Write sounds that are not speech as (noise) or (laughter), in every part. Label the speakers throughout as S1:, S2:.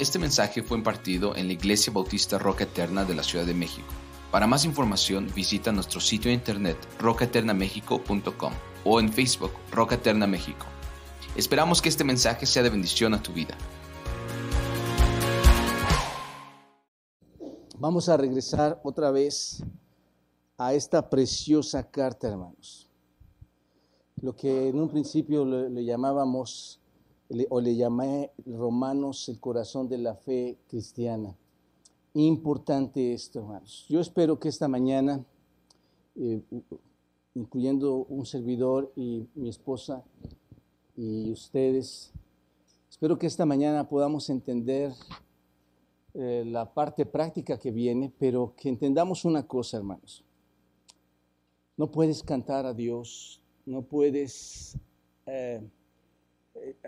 S1: Este mensaje fue impartido en la Iglesia Bautista Roca Eterna de la Ciudad de México. Para más información visita nuestro sitio de internet rocaeternamexico.com o en Facebook Roca Eterna México. Esperamos que este mensaje sea de bendición a tu vida.
S2: Vamos a regresar otra vez a esta preciosa carta, hermanos. Lo que en un principio le, le llamábamos o le llamé Romanos el corazón de la fe cristiana. Importante esto, hermanos. Yo espero que esta mañana, eh, incluyendo un servidor y mi esposa y ustedes, espero que esta mañana podamos entender eh, la parte práctica que viene, pero que entendamos una cosa, hermanos. No puedes cantar a Dios, no puedes... Eh, eh,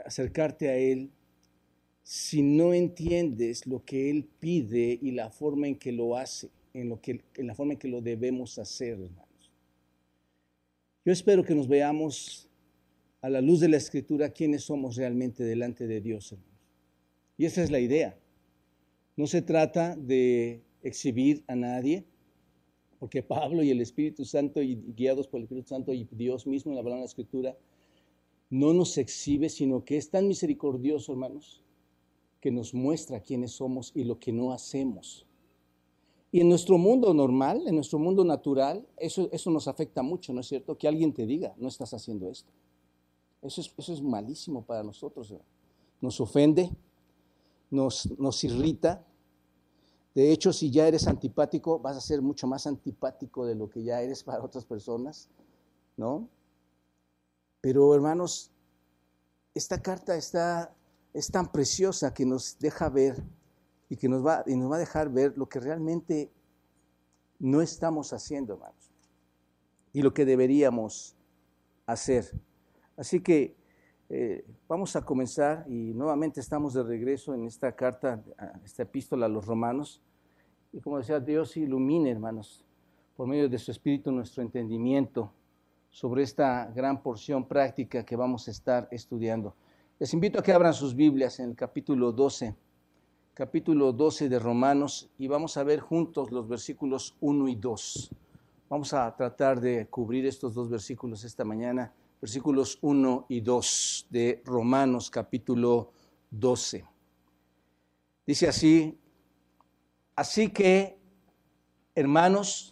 S2: acercarte a Él si no entiendes lo que Él pide y la forma en que lo hace, en, lo que, en la forma en que lo debemos hacer, hermanos. Yo espero que nos veamos a la luz de la Escritura quiénes somos realmente delante de Dios, hermanos. Y esa es la idea. No se trata de exhibir a nadie, porque Pablo y el Espíritu Santo, y guiados por el Espíritu Santo y Dios mismo en la palabra de la Escritura, no nos exhibe, sino que es tan misericordioso, hermanos, que nos muestra quiénes somos y lo que no hacemos. Y en nuestro mundo normal, en nuestro mundo natural, eso, eso nos afecta mucho, ¿no es cierto? Que alguien te diga, no estás haciendo esto. Eso es, eso es malísimo para nosotros. Nos ofende, nos, nos irrita. De hecho, si ya eres antipático, vas a ser mucho más antipático de lo que ya eres para otras personas, ¿no? Pero hermanos, esta carta está, es tan preciosa que nos deja ver y que nos va, y nos va a dejar ver lo que realmente no estamos haciendo, hermanos, y lo que deberíamos hacer. Así que eh, vamos a comenzar y nuevamente estamos de regreso en esta carta, esta epístola a los romanos. Y como decía, Dios ilumine, hermanos, por medio de su Espíritu nuestro entendimiento sobre esta gran porción práctica que vamos a estar estudiando. Les invito a que abran sus Biblias en el capítulo 12, capítulo 12 de Romanos, y vamos a ver juntos los versículos 1 y 2. Vamos a tratar de cubrir estos dos versículos esta mañana, versículos 1 y 2 de Romanos capítulo 12. Dice así, así que, hermanos,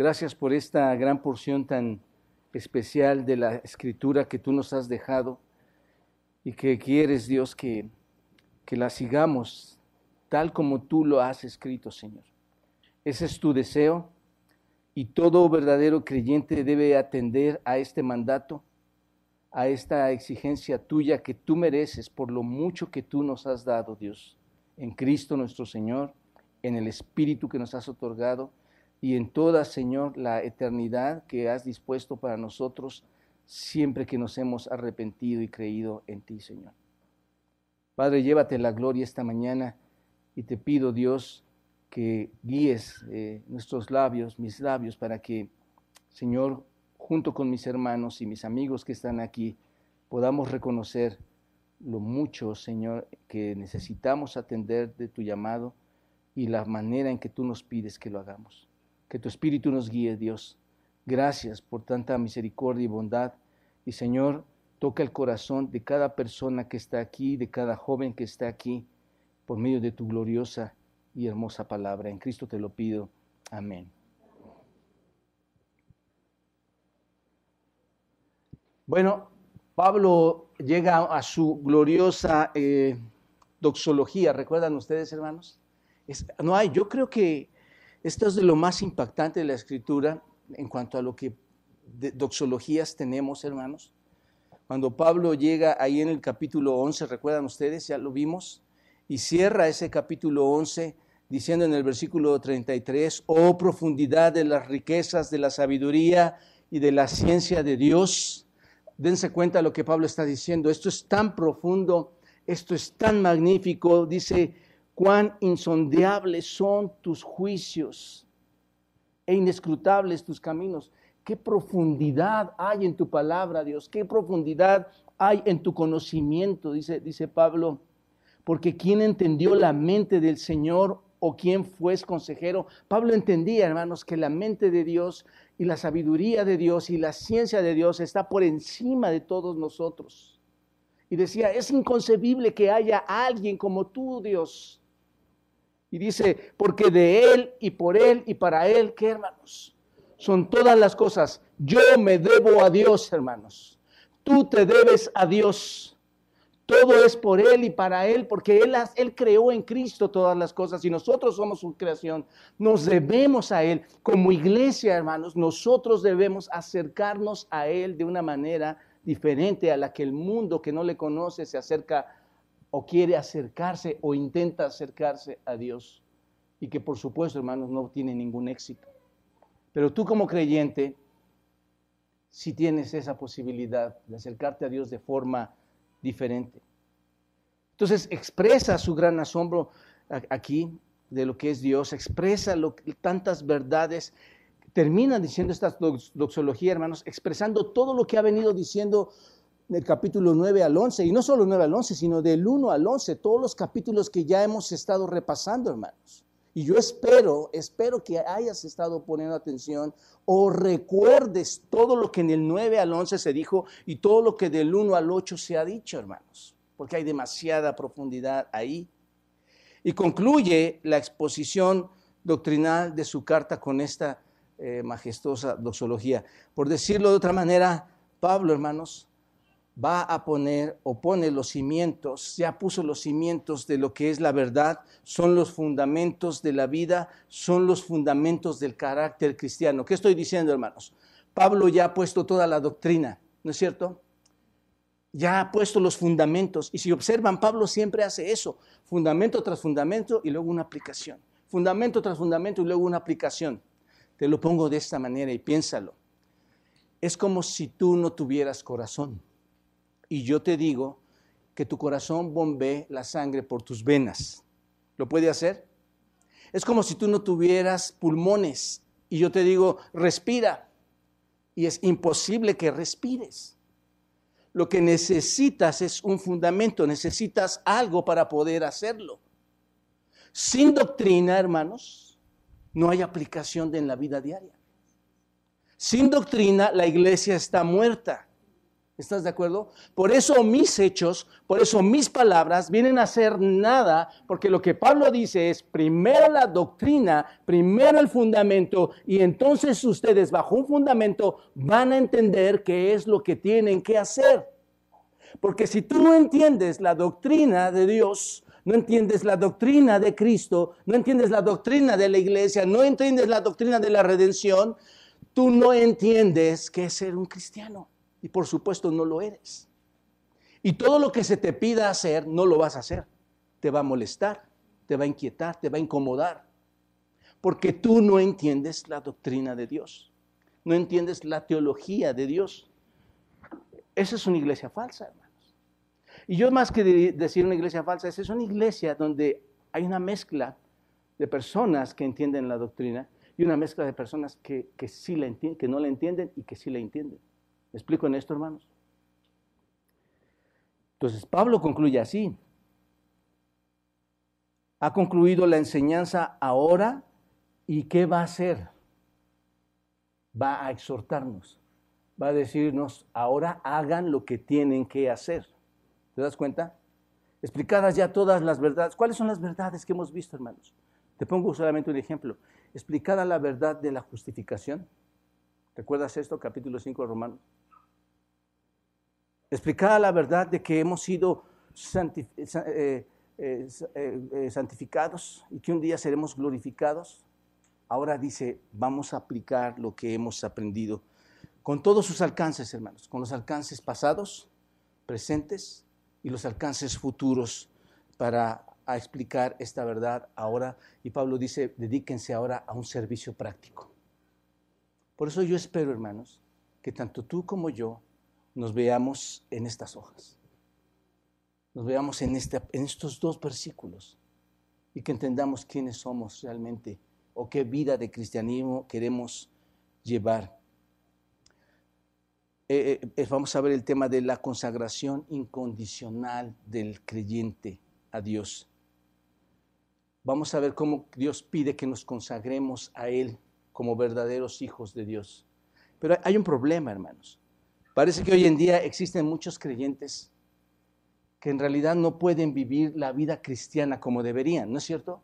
S2: Gracias por esta gran porción tan especial de la escritura que tú nos has dejado y que quieres, Dios, que, que la sigamos tal como tú lo has escrito, Señor. Ese es tu deseo y todo verdadero creyente debe atender a este mandato, a esta exigencia tuya que tú mereces por lo mucho que tú nos has dado, Dios, en Cristo nuestro Señor, en el Espíritu que nos has otorgado y en toda, Señor, la eternidad que has dispuesto para nosotros siempre que nos hemos arrepentido y creído en ti, Señor. Padre, llévate la gloria esta mañana y te pido, Dios, que guíes eh, nuestros labios, mis labios, para que, Señor, junto con mis hermanos y mis amigos que están aquí, podamos reconocer lo mucho, Señor, que necesitamos atender de tu llamado y la manera en que tú nos pides que lo hagamos. Que tu Espíritu nos guíe, Dios. Gracias por tanta misericordia y bondad. Y Señor, toca el corazón de cada persona que está aquí, de cada joven que está aquí, por medio de tu gloriosa y hermosa palabra. En Cristo te lo pido. Amén. Bueno, Pablo llega a su gloriosa eh, doxología. ¿Recuerdan ustedes, hermanos? no hay, yo creo que esto es de lo más impactante de la escritura en cuanto a lo que doxologías tenemos, hermanos. Cuando Pablo llega ahí en el capítulo 11, recuerdan ustedes, ya lo vimos, Y cierra ese capítulo 11 diciendo en el versículo 33, oh profundidad de las riquezas de la sabiduría y de la ciencia de Dios. Dense cuenta de lo que Pablo está diciendo. Esto es tan profundo, esto es tan magnífico. Dice, cuán insondeables son tus juicios e inescrutables tus caminos. Qué profundidad hay en tu palabra, Dios. Qué profundidad hay en tu conocimiento, dice, dice Pablo. Porque ¿quién entendió la mente del Señor o quién fue consejero? Pablo entendía, hermanos, que la mente de Dios y la sabiduría de Dios y la ciencia de Dios está por encima de todos nosotros. Y decía, es inconcebible que haya alguien como tú, Dios, y dice, porque de Él y por Él y para Él, ¿qué hermanos? Son todas las cosas. Yo me debo a Dios, hermanos. Tú te debes a Dios. Todo es por Él y para Él, porque Él, Él creó en Cristo todas las cosas y nosotros somos su creación. Nos debemos a Él. Como iglesia, hermanos, nosotros debemos acercarnos a Él de una manera diferente a la que el mundo que no le conoce se acerca o quiere acercarse o intenta acercarse a Dios. Y que por supuesto, hermanos, no tiene ningún éxito. Pero tú como creyente, si tienes esa posibilidad de acercarte a Dios de forma diferente. Entonces expresa su gran asombro aquí de lo que es Dios, expresa tantas verdades, termina diciendo esta doxología, hermanos, expresando todo lo que ha venido diciendo del capítulo 9 al 11, y no solo 9 al 11, sino del 1 al 11, todos los capítulos que ya hemos estado repasando, hermanos. Y yo espero, espero que hayas estado poniendo atención o recuerdes todo lo que en el 9 al 11 se dijo y todo lo que del 1 al 8 se ha dicho, hermanos, porque hay demasiada profundidad ahí. Y concluye la exposición doctrinal de su carta con esta eh, majestuosa doxología. Por decirlo de otra manera, Pablo, hermanos, va a poner o pone los cimientos, ya puso los cimientos de lo que es la verdad, son los fundamentos de la vida, son los fundamentos del carácter cristiano. ¿Qué estoy diciendo, hermanos? Pablo ya ha puesto toda la doctrina, ¿no es cierto? Ya ha puesto los fundamentos. Y si observan, Pablo siempre hace eso, fundamento tras fundamento y luego una aplicación. Fundamento tras fundamento y luego una aplicación. Te lo pongo de esta manera y piénsalo. Es como si tú no tuvieras corazón y yo te digo que tu corazón bombee la sangre por tus venas. ¿Lo puede hacer? Es como si tú no tuvieras pulmones y yo te digo, respira. Y es imposible que respires. Lo que necesitas es un fundamento, necesitas algo para poder hacerlo. Sin doctrina, hermanos, no hay aplicación en la vida diaria. Sin doctrina, la iglesia está muerta. ¿Estás de acuerdo? Por eso mis hechos, por eso mis palabras vienen a ser nada, porque lo que Pablo dice es primero la doctrina, primero el fundamento, y entonces ustedes bajo un fundamento van a entender qué es lo que tienen que hacer. Porque si tú no entiendes la doctrina de Dios, no entiendes la doctrina de Cristo, no entiendes la doctrina de la iglesia, no entiendes la doctrina de la redención, tú no entiendes qué es ser un cristiano y por supuesto no lo eres. Y todo lo que se te pida hacer, no lo vas a hacer. Te va a molestar, te va a inquietar, te va a incomodar. Porque tú no entiendes la doctrina de Dios. No entiendes la teología de Dios. Esa es una iglesia falsa, hermanos. Y yo más que decir una iglesia falsa, esa es una iglesia donde hay una mezcla de personas que entienden la doctrina y una mezcla de personas que, que, no la entienden y que sí la entienden. ¿Me explico en esto, hermanos? Entonces, Pablo concluye así. Ha concluido la enseñanza ahora y ¿qué va a hacer? Va a exhortarnos. Va a decirnos, ahora hagan lo que tienen que hacer. ¿Te das cuenta? Explicadas ya todas las verdades. ¿Cuáles son las verdades que hemos visto, hermanos? Te pongo solamente un ejemplo. Explicada la verdad de la justificación. ¿Recuerdas esto? Capítulo 5 de Romanos explicada la verdad de que hemos sido eh, eh, eh, santificados y que un día seremos glorificados, ahora dice, vamos a aplicar lo que hemos aprendido con todos sus alcances, hermanos, con los alcances pasados, presentes y los alcances futuros para explicar esta verdad ahora y Pablo dice, dedíquense ahora a un servicio práctico. Por eso yo espero, hermanos, que tanto tú como yo nos veamos en estas hojas, nos veamos en, estos dos versículos y que entendamos quiénes somos realmente o qué vida de cristianismo queremos llevar. Eh, eh, vamos a ver el tema de la consagración incondicional del creyente a Dios. Vamos a ver cómo Dios pide que nos consagremos a Él como verdaderos hijos de Dios. Pero hay un problema, hermanos. Parece que hoy en día existen muchos creyentes que en realidad no pueden vivir la vida cristiana como deberían, ¿no es cierto?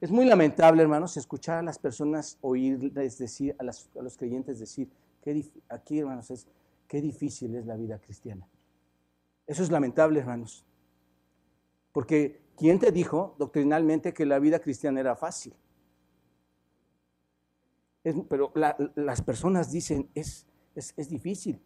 S2: Es muy lamentable, hermanos, escuchar a las personas oírles decir, a, los creyentes decir, que aquí, hermanos, es Qué difícil es la vida cristiana. Eso es lamentable, hermanos. Porque ¿quién te dijo doctrinalmente que la vida cristiana era fácil? Pero las personas dicen, es, es, difícil.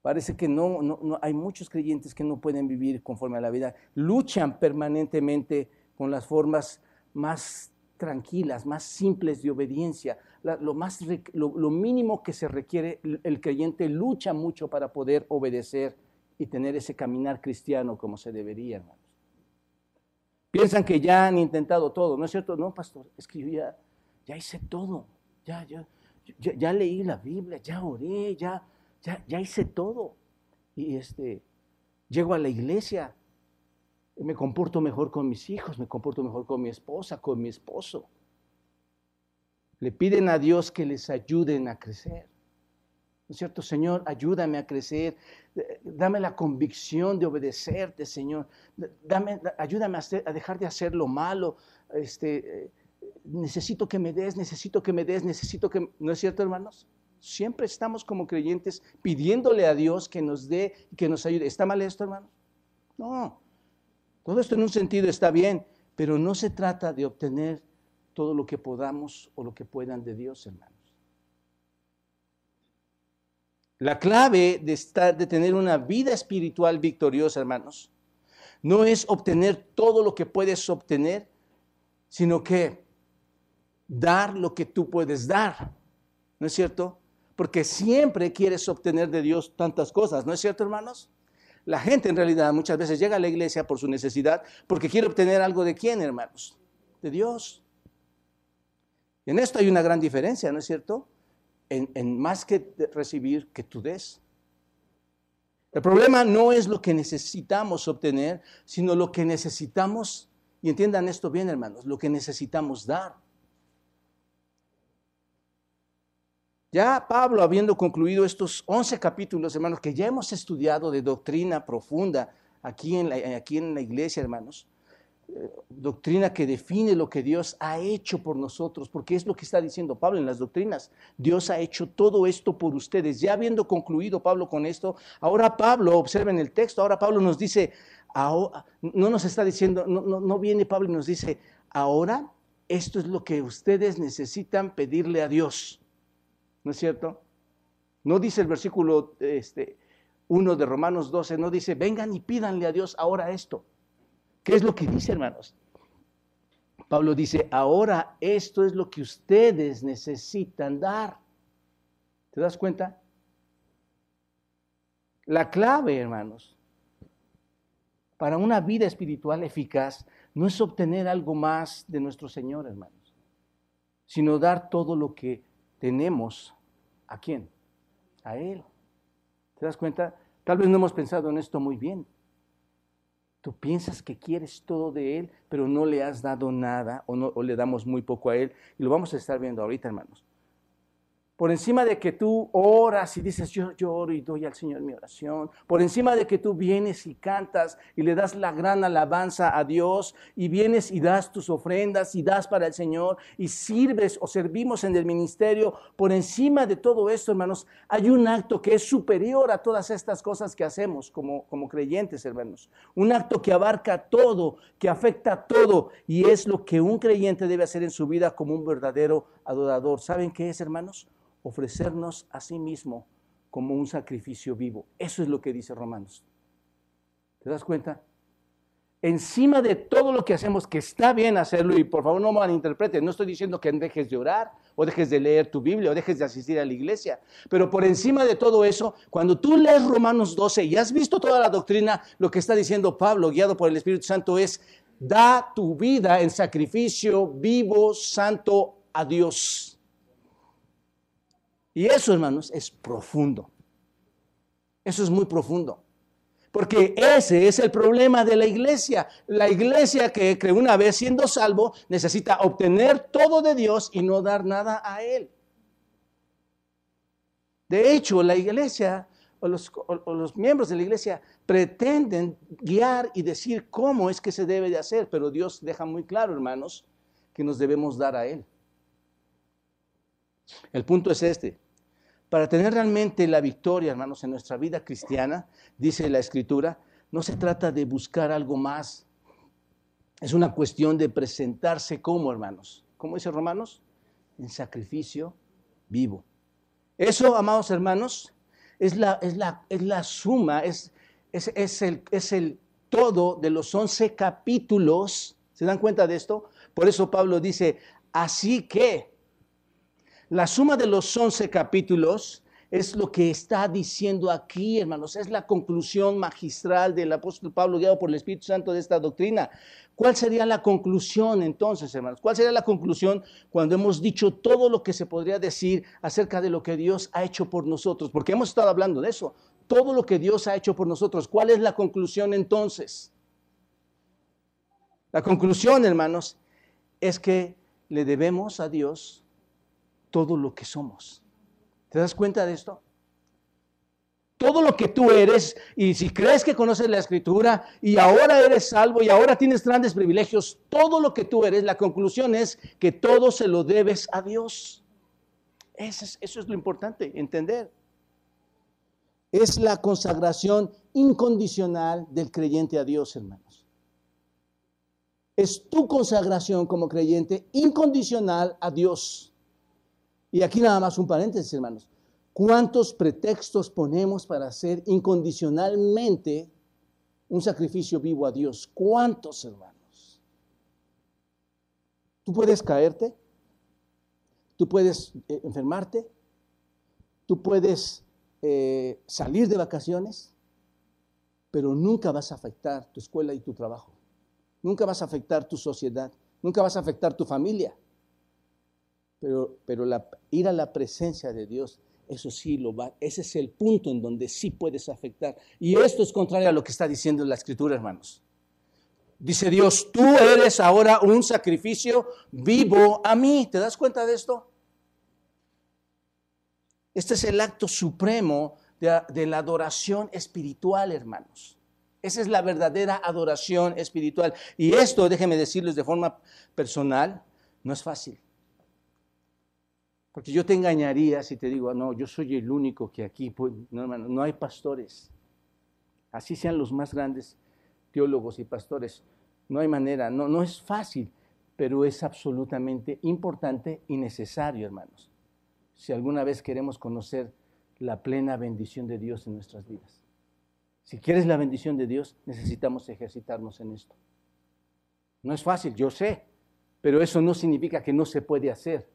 S2: Parece que no, no, hay muchos creyentes que no pueden vivir conforme a la vida. Luchan permanentemente con las formas más tranquilas, más simples de obediencia, lo, más, lo, mínimo que se requiere, el, creyente lucha mucho para poder obedecer y tener ese caminar cristiano como se debería, hermanos. Piensan que ya han intentado todo, ¿no es cierto? No, pastor, es que ya, ya hice todo, ya, ya, ya, leí la Biblia, ya oré, ya, ya, ya hice todo. Y este, llego a la iglesia, me comporto mejor con mis hijos, me comporto mejor con mi esposa, con mi esposo. Le piden a Dios que les ayuden a crecer. ¿No es cierto, Señor? Ayúdame a crecer. Dame la convicción de obedecerte, Señor. Dame, ayúdame a, dejar de hacer lo malo. Este, necesito que me des, necesito que me des, necesito que... ¿No es cierto, hermanos? Siempre estamos como creyentes pidiéndole a Dios que nos dé y que nos ayude. ¿Está mal esto, hermanos? No. Todo esto en un sentido está bien, pero no se trata de obtener todo lo que podamos o lo que puedan de Dios, hermanos. La clave de, de tener una vida espiritual victoriosa, hermanos, no es obtener todo lo que puedes obtener, sino que dar lo que tú puedes dar. ¿No es cierto? Porque siempre quieres obtener de Dios tantas cosas, ¿no es cierto, hermanos? La gente en realidad muchas veces llega a la iglesia por su necesidad, porque quiere obtener algo de quién, hermanos? De Dios. En esto hay una gran diferencia, ¿no es cierto? En, más que recibir, que tú des. El problema no es lo que necesitamos obtener, sino lo que necesitamos, y entiendan esto bien hermanos, lo que necesitamos dar. Ya Pablo, habiendo concluido estos 11 capítulos, hermanos, que ya hemos estudiado de doctrina profunda aquí en aquí en la iglesia, hermanos, doctrina que define lo que Dios ha hecho por nosotros, porque es lo que está diciendo Pablo en las doctrinas. Dios ha hecho todo esto por ustedes. Ya habiendo concluido Pablo con esto, ahora Pablo, observen el texto, ahora Pablo nos dice, no nos está diciendo, no, no, viene Pablo y nos dice, ahora esto es lo que ustedes necesitan pedirle a Dios. ¿No es cierto? No dice el versículo este, 1 de Romanos 12, no dice, vengan y pídanle a Dios ahora esto. ¿Qué es lo que dice, hermanos? Pablo dice, ahora esto es lo que ustedes necesitan dar. ¿Te das cuenta? La clave, hermanos, para una vida espiritual eficaz no es obtener algo más de nuestro Señor, hermanos, sino dar todo lo que tenemos a quién? A Él. ¿Te das cuenta? Tal vez no hemos pensado en esto muy bien. Tú piensas que quieres todo de Él, pero no le has dado nada o, no, le damos muy poco a Él. Y lo vamos a estar viendo ahorita, hermanos. Por encima de que tú oras y dices, yo lloro y doy al Señor mi oración. Por encima de que tú vienes y cantas y le das la gran alabanza a Dios y vienes y das tus ofrendas y das para el Señor y sirves o servimos en el ministerio. Por encima de todo esto, hermanos, hay un acto que es superior a todas estas cosas que hacemos como, como creyentes, hermanos. Un acto que abarca todo, que afecta todo y es lo que un creyente debe hacer en su vida como un verdadero adorador. ¿Saben qué es, hermanos? Ofrecernos a sí mismo como un sacrificio vivo. Eso es lo que dice Romanos. ¿Te das cuenta? encima de todo lo que hacemos, que está bien hacerlo, y por favor no malinterpreten, no estoy diciendo que dejes de orar, o dejes de leer tu Biblia, o dejes de asistir a la iglesia, pero por encima de todo eso, cuando tú lees Romanos 12 y has visto toda la doctrina, lo que está diciendo Pablo, guiado por el Espíritu Santo, es, da tu vida en sacrificio vivo, santo a Dios. Y eso, hermanos, es profundo. Eso es muy profundo. Porque ese es el problema de la iglesia. La iglesia que, que una vez siendo salvo necesita obtener todo de Dios y no dar nada a Él. De hecho, la iglesia o los, o los, miembros de la iglesia pretenden guiar y decir cómo es que se debe de hacer, pero Dios deja muy claro, hermanos, que nos debemos dar a Él. El punto es este. Para tener realmente la victoria, hermanos, en nuestra vida cristiana, dice la Escritura, no se trata de buscar algo más. Es una cuestión de presentarse como, hermanos. ¿Cómo dice Romanos? En sacrificio vivo. Eso, amados hermanos, es la, es la, es la suma, es, es, es, el, es el todo de los once capítulos. ¿Se dan cuenta de esto? Por eso Pablo dice, así que, la suma de los 11 capítulos es lo que está diciendo aquí, hermanos. Es la conclusión magistral del apóstol Pablo guiado por el Espíritu Santo de esta doctrina. ¿Cuál sería la conclusión entonces, hermanos? ¿Cuál sería la conclusión cuando hemos dicho todo lo que se podría decir acerca de lo que Dios ha hecho por nosotros? Porque hemos estado hablando de eso. Todo lo que Dios ha hecho por nosotros. ¿Cuál es la conclusión entonces? La conclusión, hermanos, es que le debemos a Dios todo lo que somos. ¿Te das cuenta de esto? Todo lo que tú eres, y si crees que conoces la escritura y ahora eres salvo y ahora tienes grandes privilegios, todo lo que tú eres, la conclusión es que todo se lo debes a Dios. Eso es, eso es lo importante, entender. Es la consagración incondicional del creyente a Dios, hermanos. Es tu consagración como creyente incondicional a Dios. Y aquí nada más un paréntesis, hermanos. ¿Cuántos pretextos ponemos para hacer incondicionalmente un sacrificio vivo a Dios? ¿Cuántos, hermanos? Tú puedes caerte, tú puedes eh, enfermarte, tú puedes eh, salir de vacaciones, pero nunca vas a afectar tu escuela y tu trabajo. Nunca vas a afectar tu sociedad, nunca vas a afectar tu familia. Pero, ir a la presencia de Dios, eso sí lo va, ese es el punto en donde sí puedes afectar. Y esto es contrario a lo que está diciendo la escritura, hermanos. Dice Dios, tú eres ahora un sacrificio vivo a mí. ¿Te das cuenta de esto? Este es el acto supremo de, de la adoración espiritual, hermanos. Esa es la verdadera adoración espiritual. Y esto, déjenme decirles de forma personal, no es fácil. Porque yo te engañaría si te digo, no, yo soy el único que aquí, pues, no, hermano, no hay pastores. Así sean los más grandes teólogos y pastores. No hay manera, no, no es fácil, pero es absolutamente importante y necesario, hermanos. Si alguna vez queremos conocer la plena bendición de Dios en nuestras vidas. Si quieres la bendición de Dios, necesitamos ejercitarnos en esto. No es fácil, yo sé, pero eso no significa que no se puede hacer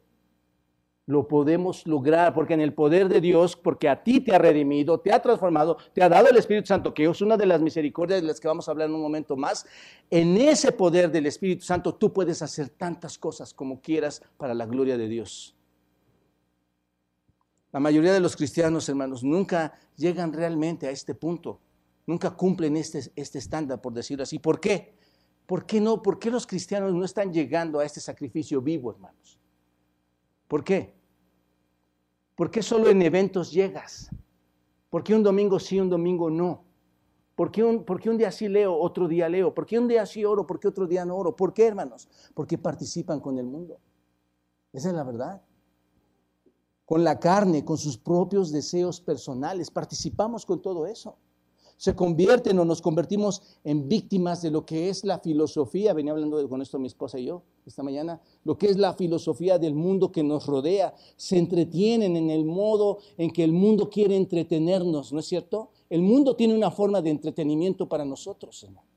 S2: lo podemos lograr, porque en el poder de Dios, porque a ti te ha redimido, te ha transformado, te ha dado el Espíritu Santo, que es una de las misericordias de las que vamos a hablar en un momento más, en ese poder del Espíritu Santo tú puedes hacer tantas cosas como quieras para la gloria de Dios. La mayoría de los cristianos, hermanos, nunca llegan realmente a este punto, nunca cumplen este, este estándar, por decirlo así. ¿Por qué? ¿Por qué no? ¿Por qué los cristianos no están llegando a este sacrificio vivo, hermanos? ¿Por qué? ¿Por qué solo en eventos llegas? ¿Por qué un domingo sí, un domingo no? ¿Por qué, un, un día sí leo, otro día leo? ¿Por qué un día sí oro, por qué otro día no oro? ¿Por qué, hermanos? Porque participan con el mundo. Esa es la verdad. Con la carne, con sus propios deseos personales, participamos con todo eso se convierten o nos convertimos en víctimas de lo que es la filosofía, venía hablando con esto mi esposa y yo esta mañana, lo que es la filosofía del mundo que nos rodea, se entretienen en el modo en que el mundo quiere entretenernos, ¿no es cierto? El mundo tiene una forma de entretenimiento para nosotros, hermanos.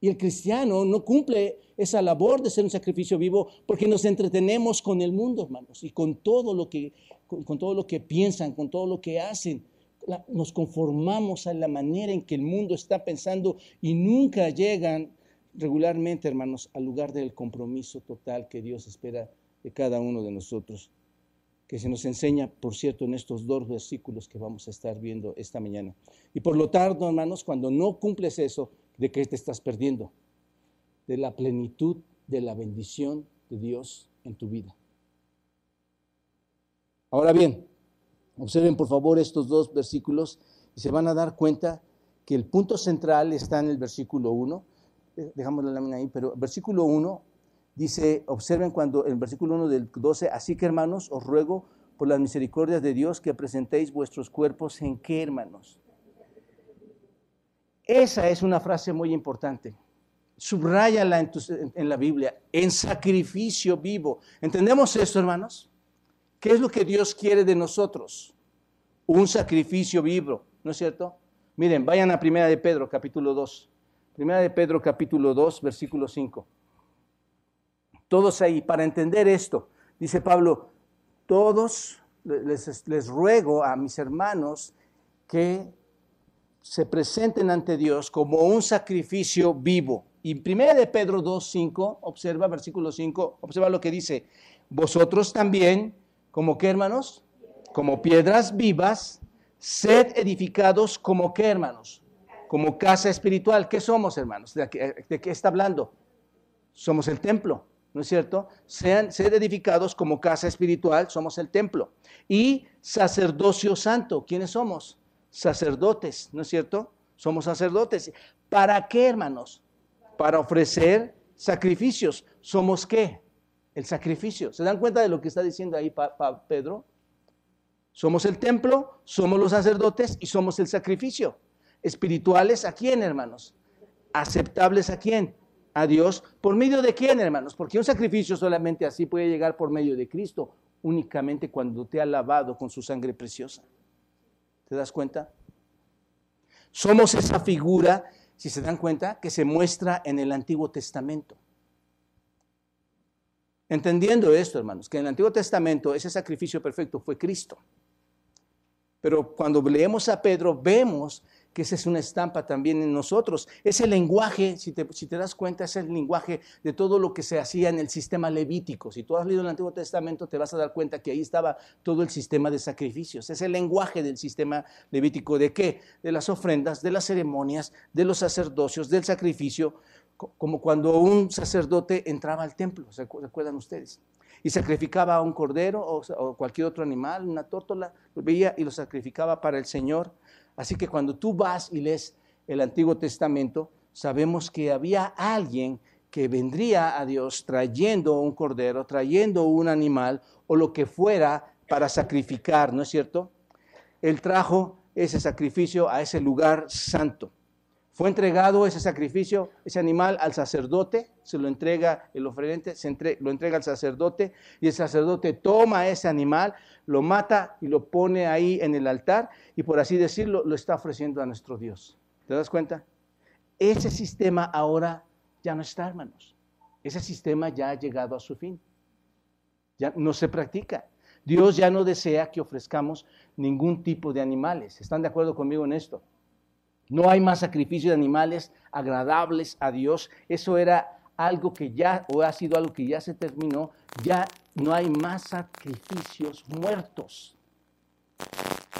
S2: Y el cristiano no cumple esa labor de ser un sacrificio vivo porque nos entretenemos con el mundo, hermanos, y con todo lo que, con, todo lo que piensan, con todo lo que hacen. nos conformamos a la manera en que el mundo está pensando y nunca llegan regularmente, hermanos, al lugar del compromiso total que Dios espera de cada uno de nosotros, que se nos enseña, por cierto, en estos dos versículos que vamos a estar viendo esta mañana. Y por lo tanto, hermanos, cuando no cumples eso, ¿de qué te estás perdiendo? De la plenitud de la bendición de Dios en tu vida. Ahora bien, observen por favor estos dos versículos y se van a dar cuenta que el punto central está en el versículo 1 dejamos la lámina ahí, pero versículo 1 dice, observen cuando el versículo 1 del 12, así que hermanos, os ruego por las misericordias de Dios que presentéis vuestros cuerpos en qué, hermanos. Esa es una frase muy importante. Subráyala en, en la Biblia, en sacrificio vivo. ¿Entendemos esto, hermanos? ¿Qué es lo que Dios quiere de nosotros? Un sacrificio vivo, ¿no es cierto? Miren, vayan a Primera de Pedro, capítulo 2. Primera de Pedro capítulo 2, versículo 5. Todos ahí, para entender esto, dice Pablo, todos les, les ruego a mis hermanos que se presenten ante Dios como un sacrificio vivo. Y primera de Pedro 2, 5, observa versículo 5, observa lo que dice, vosotros también, como que hermanos, como piedras vivas, sed edificados como que hermanos, como casa espiritual. ¿Qué somos, hermanos? ¿De qué, está hablando? Somos el templo, ¿no es cierto? Sean, ser edificados como casa espiritual, somos el templo. Y sacerdocio santo, ¿quiénes somos? Sacerdotes, ¿no es cierto? Somos sacerdotes. ¿Para qué, hermanos? Para ofrecer sacrificios. ¿Somos qué? El sacrificio. ¿Se dan cuenta de lo que está diciendo ahí Pedro? Somos el templo, somos los sacerdotes y somos el sacrificio espirituales a quién, hermanos? Aceptables a quién? A Dios. ¿Por medio de quién, hermanos? Porque un sacrificio solamente así puede llegar por medio de Cristo, únicamente cuando te ha lavado con su sangre preciosa. ¿Te das cuenta? Somos esa figura, si se dan cuenta, que se muestra en el Antiguo Testamento. Entendiendo esto, hermanos, que en el Antiguo Testamento ese sacrificio perfecto fue Cristo. Pero cuando leemos a Pedro, vemos que esa es una estampa también en nosotros. Ese lenguaje, si te, das cuenta, es el lenguaje de todo lo que se hacía en el sistema levítico. Si tú has leído el Antiguo Testamento, te vas a dar cuenta que ahí estaba todo el sistema de sacrificios. Es el lenguaje del sistema levítico. ¿De qué? De las ofrendas, de las ceremonias, de los sacerdocios, del sacrificio, como cuando un sacerdote entraba al templo, ¿se acuerdan ustedes? Y sacrificaba a un cordero o, o cualquier otro animal, una tórtola, lo veía y lo sacrificaba para el Señor Así que cuando tú vas y lees el Antiguo Testamento, sabemos que había alguien que vendría a Dios trayendo un cordero, trayendo un animal o lo que fuera para sacrificar, ¿no es cierto? Él trajo ese sacrificio a ese lugar santo. Fue entregado ese sacrificio, ese animal al sacerdote, se lo entrega el ofrendante, se lo entrega al sacerdote y el sacerdote toma ese animal, lo mata y lo pone ahí en el altar y por así decirlo lo está ofreciendo a nuestro Dios. ¿Te das cuenta? Ese sistema ahora ya no está, hermanos. Ese sistema ya ha llegado a su fin. Ya no se practica. Dios ya no desea que ofrezcamos ningún tipo de animales. ¿Están de acuerdo conmigo en esto? No hay más sacrificio de animales agradables a Dios. Eso era algo que ya, o ha sido algo que ya se terminó. Ya no hay más sacrificios muertos.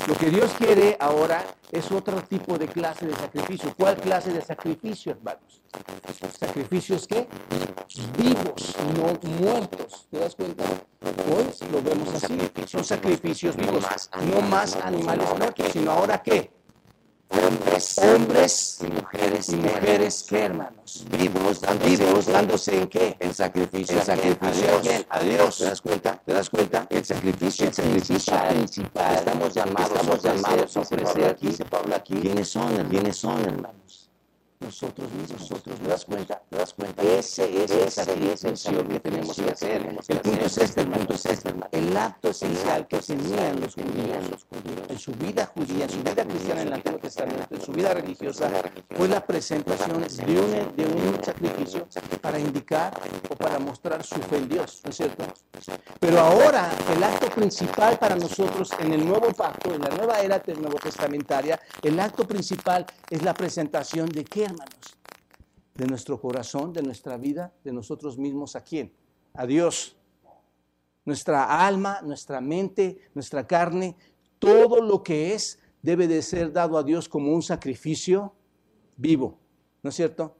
S2: Lo que Dios quiere ahora es otro tipo de clase de sacrificio. ¿Cuál clase de sacrificio, hermanos? Sacrificios que vivos, no muertos. ¿Te das cuenta? Hoy lo vemos así. Son sacrificios vivos, no más animales muertos, sino ahora qué?
S3: Hombres,
S2: hombres
S3: y mujeres,
S2: y mujeres que hermanos,
S3: vivos, dándose,
S2: vivos, dándose en qué?
S3: En sacrificio,
S2: En sacrificio
S3: a Dios.
S2: a Dios.
S3: ¿Te das cuenta?
S2: ¿Te das cuenta?
S3: El sacrificio,
S2: El sacrificio principal.
S3: Estamos llamados,
S2: Estamos
S3: a
S2: llamados a
S3: ofrecer, aquí,
S2: dice Pablo aquí.
S3: ¿Quiénes son?
S2: ¿Quiénes son, hermanos? Nosotros mismos.
S3: Nosotros, ¿te das cuenta? ¿Te das cuenta?
S2: Ese es
S3: Ese
S2: sacrificio que tenemos que hacer. El punto es este,
S3: El punto es este.
S2: El acto esencial que tenían los
S3: tenían
S2: judíos.
S3: los judíos.
S2: en su vida judía, en su vida cristiana en el Antiguo Testamento, en su vida religiosa, fue la presentación de un, de un sacrificio para indicar o para mostrar su fe en Dios, ¿no es cierto? Pero ahora el acto principal para nosotros en el nuevo pacto, en la nueva era nuevo testamentaria, el acto principal es la presentación de qué, hermanos? De nuestro corazón, de nuestra vida, de nosotros mismos a quién? A Dios. Nuestra alma, nuestra mente, nuestra carne, todo lo que es debe de ser dado a Dios como un sacrificio vivo, ¿no es cierto?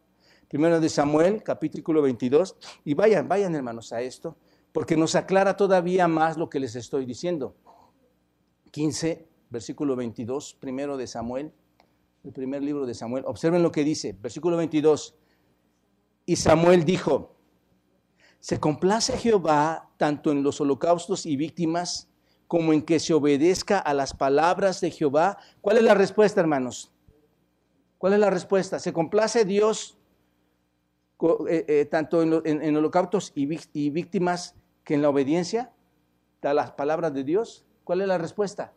S2: Primero de Samuel, capítulo 22, y vayan, vayan hermanos a esto, porque nos aclara todavía más lo que les estoy diciendo. 15, versículo 22, primero de Samuel, el primer libro de Samuel. Observen lo que dice, versículo 22. Y Samuel dijo, se complace Jehová tanto en los holocaustos y víctimas como en que se obedezca a las palabras de Jehová. ¿Cuál es la respuesta, hermanos? ¿Cuál es la respuesta? ¿Se complace Dios eh, eh, tanto en, holocaustos y, víctimas que en la obediencia a las palabras de Dios? ¿Cuál es la respuesta?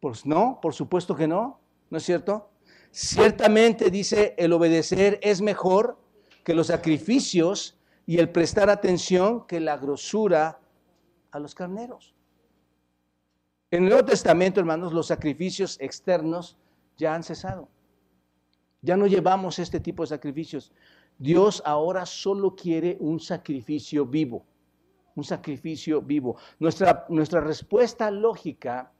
S2: Pues no, por supuesto que no, ¿no es cierto? Ciertamente dice, el obedecer es mejor que los sacrificios y el prestar atención que la grosura a los carneros. En el Nuevo Testamento, hermanos, los sacrificios externos ya han cesado. Ya no llevamos este tipo de sacrificios. Dios ahora solo quiere un sacrificio vivo, un sacrificio vivo. Nuestra, nuestra respuesta lógica,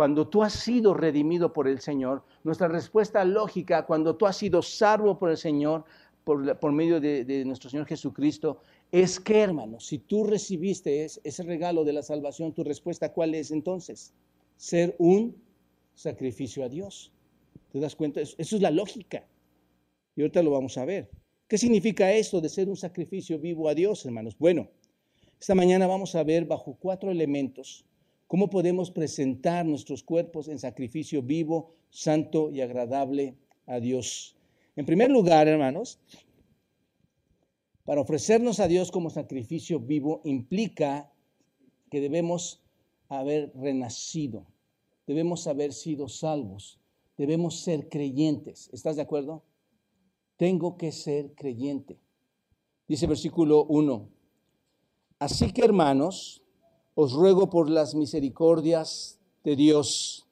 S2: cuando tú has sido redimido por el Señor, nuestra respuesta lógica, cuando tú has sido salvo por el Señor, por, medio de, nuestro Señor Jesucristo, es que, hermano, si tú recibiste ese regalo de la salvación, tu respuesta, ¿cuál es entonces? Ser un sacrificio a Dios. ¿Te das cuenta? Eso es la lógica. Y ahorita lo vamos a ver. ¿Qué significa esto de ser un sacrificio vivo a Dios, hermanos? Bueno, esta mañana vamos a ver bajo cuatro elementos cómo podemos presentar nuestros cuerpos en sacrificio vivo, santo y agradable a Dios. En primer lugar, hermanos, para ofrecernos a Dios como sacrificio vivo implica que debemos haber renacido, debemos haber sido salvos, debemos ser creyentes. ¿Estás de acuerdo? Tengo que ser creyente. Dice versículo 1. Así que hermanos, os ruego por las misericordias de Dios.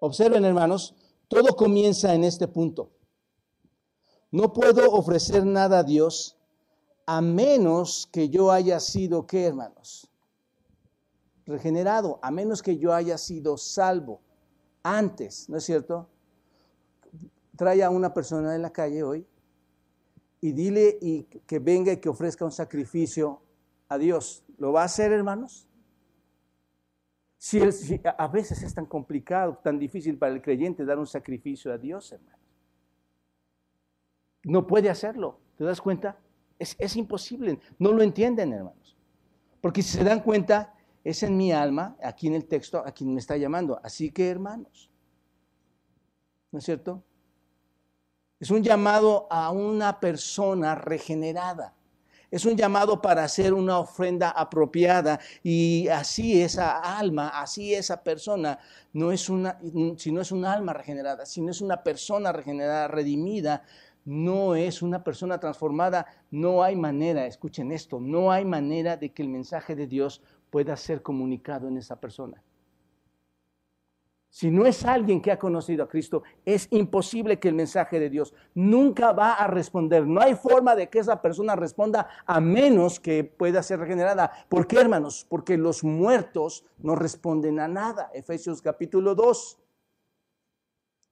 S2: Observen hermanos, todo comienza en este punto. No puedo ofrecer nada a Dios a menos que yo haya sido, ¿qué hermanos? Regenerado, a menos que yo haya sido salvo antes, ¿no es cierto? Trae a una persona en la calle hoy y dile y que venga y que ofrezca un sacrificio a Dios. ¿Lo va a hacer, hermanos? Si, a veces es tan complicado, tan difícil para el creyente dar un sacrificio a Dios, hermano no puede hacerlo. ¿Te das cuenta? Es, imposible. No lo entienden, hermanos. Porque si se dan cuenta, es en mi alma, aquí en el texto, a quien me está llamando. Así que, hermanos, ¿no es cierto? Es un llamado a una persona regenerada. Es un llamado para hacer una ofrenda apropiada y así esa alma, así esa persona, no es una, si no es un alma regenerada, si no es una persona regenerada, redimida, no es una persona transformada, no hay manera, escuchen esto, no hay manera de que el mensaje de Dios pueda ser comunicado en esa persona. Si no es alguien que ha conocido a Cristo, es imposible que el mensaje de Dios nunca va a responder. No hay forma de que esa persona responda a menos que pueda ser regenerada. ¿Por qué, hermanos? Porque los muertos no responden a nada. Efesios capítulo 2.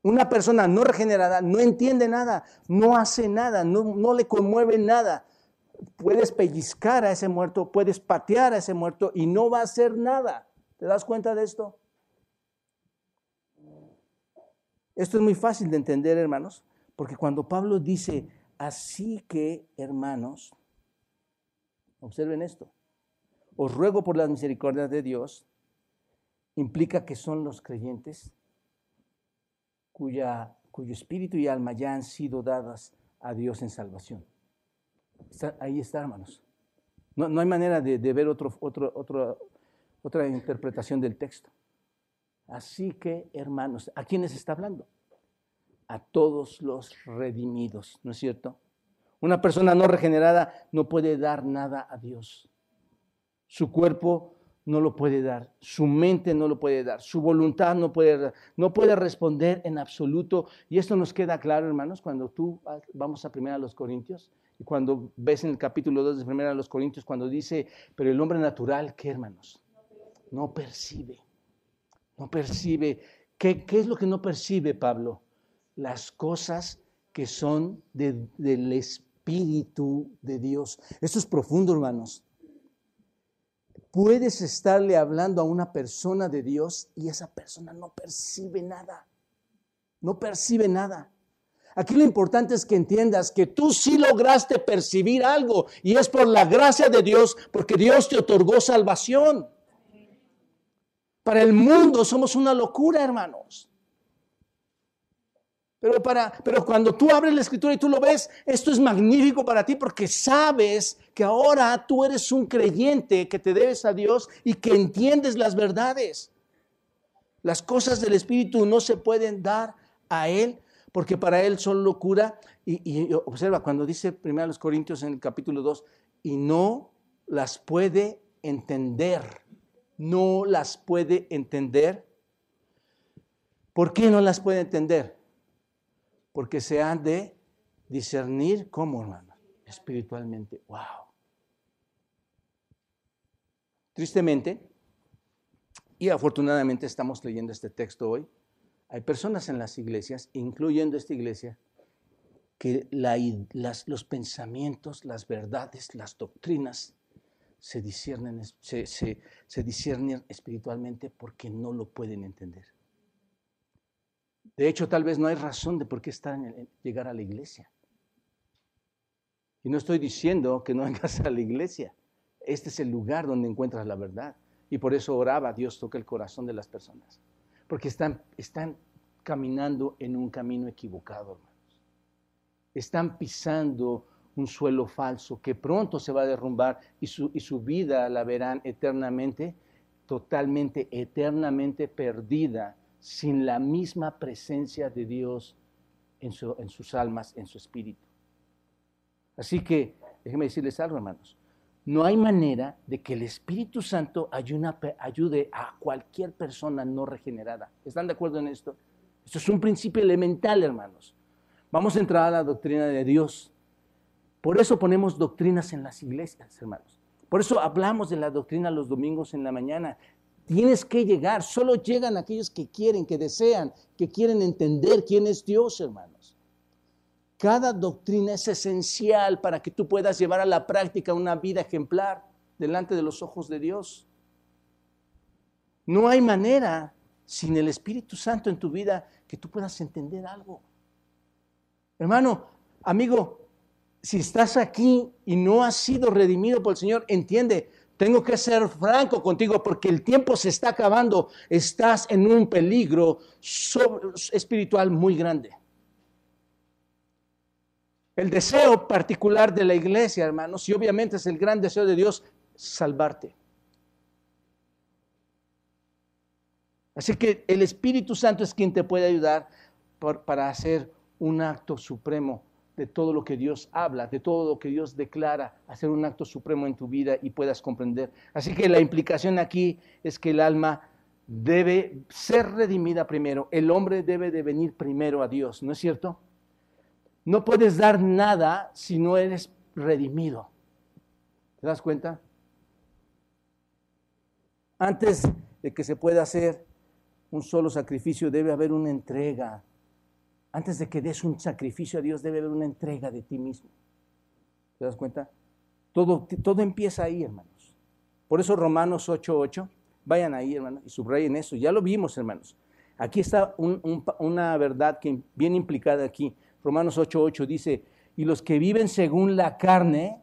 S2: Una persona no regenerada no entiende nada, no hace nada, no, le conmueve nada. Puedes pellizcar a ese muerto, puedes patear a ese muerto y no va a hacer nada. ¿Te das cuenta de esto? Esto es muy fácil de entender, hermanos, porque cuando Pablo dice, así que, hermanos, observen esto, os ruego por las misericordias de Dios, implica que son los creyentes cuya, cuyo espíritu y alma ya han sido dadas a Dios en salvación. ahí está, hermanos. No, hay manera de, ver otro, otra interpretación del texto. Así que, hermanos, ¿a quiénes está hablando? A todos los redimidos, ¿no es cierto? Una persona no regenerada no puede dar nada a Dios. Su cuerpo no lo puede dar, su mente no lo puede dar, su voluntad no puede no puede responder en absoluto. Y esto nos queda claro, hermanos, cuando tú vamos a primera a los Corintios y cuando ves en el capítulo 2 de primera a los Corintios, cuando dice, pero el hombre natural, ¿qué hermanos? No percibe, no percibe. ¿Qué, qué es lo que no percibe Pablo? Las cosas que son del Espíritu de Dios. Esto es profundo, hermanos puedes estarle hablando a una persona de Dios y esa persona no percibe nada. No percibe nada. Aquí lo importante es que entiendas que tú sí lograste percibir algo y es por la gracia de Dios, porque Dios te otorgó salvación. Para el mundo somos una locura, hermanos. Pero, para, pero cuando tú abres la escritura y tú lo ves, esto es magnífico para ti porque sabes que ahora tú eres un creyente que te debes a Dios y que entiendes las verdades. Las cosas del Espíritu no se pueden dar a Él porque para Él son locura. Y, observa, cuando dice 1 Corintios en el capítulo 2, y no las puede entender, no las puede entender. ¿Por qué no las puede entender? porque se han de discernir como hermano, espiritualmente. ¡Wow! Tristemente, y afortunadamente estamos leyendo este texto hoy, hay personas en las iglesias, incluyendo esta iglesia, que los pensamientos, las verdades, las doctrinas se disciernen, se disciernen espiritualmente porque no lo pueden entender. De hecho, tal vez no hay razón de por qué estar en, llegar a la iglesia. Y no estoy diciendo que no (laughs) vengas a la iglesia. Este es el lugar donde encuentras la verdad. Y por eso oraba, Dios toca el corazón de las personas. Porque están, están caminando en un camino equivocado, hermanos. Están pisando un suelo falso que pronto se va a derrumbar y su, y su vida la verán eternamente, totalmente, eternamente perdida sin la misma presencia de Dios en, sus almas, en su espíritu. Así que, déjenme decirles algo, hermanos. No hay manera de que el Espíritu Santo ayude a cualquier persona no regenerada. ¿Están de acuerdo en esto? Esto es un principio elemental, hermanos. Vamos a entrar a la doctrina de Dios. Por eso ponemos doctrinas en las iglesias, hermanos. Por eso hablamos de la doctrina los domingos en la mañana. Tienes que llegar. Solo llegan aquellos que quieren, que desean, que quieren entender quién es Dios, hermanos. Cada doctrina es esencial para que tú puedas llevar a la práctica una vida ejemplar delante de los ojos de Dios. No hay manera sin el Espíritu Santo en tu vida que tú puedas entender algo. Hermano, amigo, si estás aquí y no has sido redimido por el Señor, entiende, tengo que ser franco contigo porque el tiempo se está acabando. Estás en un peligro espiritual muy grande. El deseo particular de la iglesia, hermanos, y obviamente es el gran deseo de Dios, salvarte. Así que el Espíritu Santo es quien te puede ayudar para hacer un acto supremo de todo lo que Dios habla, de todo lo que Dios declara, hacer un acto supremo en tu vida y puedas comprender. Así que la implicación aquí es que el alma debe ser redimida primero, el hombre debe de venir primero a Dios, ¿no es cierto? No puedes dar nada si no eres redimido. ¿Te das cuenta? Antes de que se pueda hacer un solo sacrificio debe haber una entrega antes de que des un sacrificio a Dios, debe haber una entrega de ti mismo. ¿Te das cuenta? Todo, todo empieza ahí, hermanos. Por eso Romanos 8:8, vayan ahí, hermanos, y subrayen eso. Ya lo vimos, hermanos. Aquí está una verdad que bien implicada aquí. Romanos 8:8 dice, y los que viven según la carne,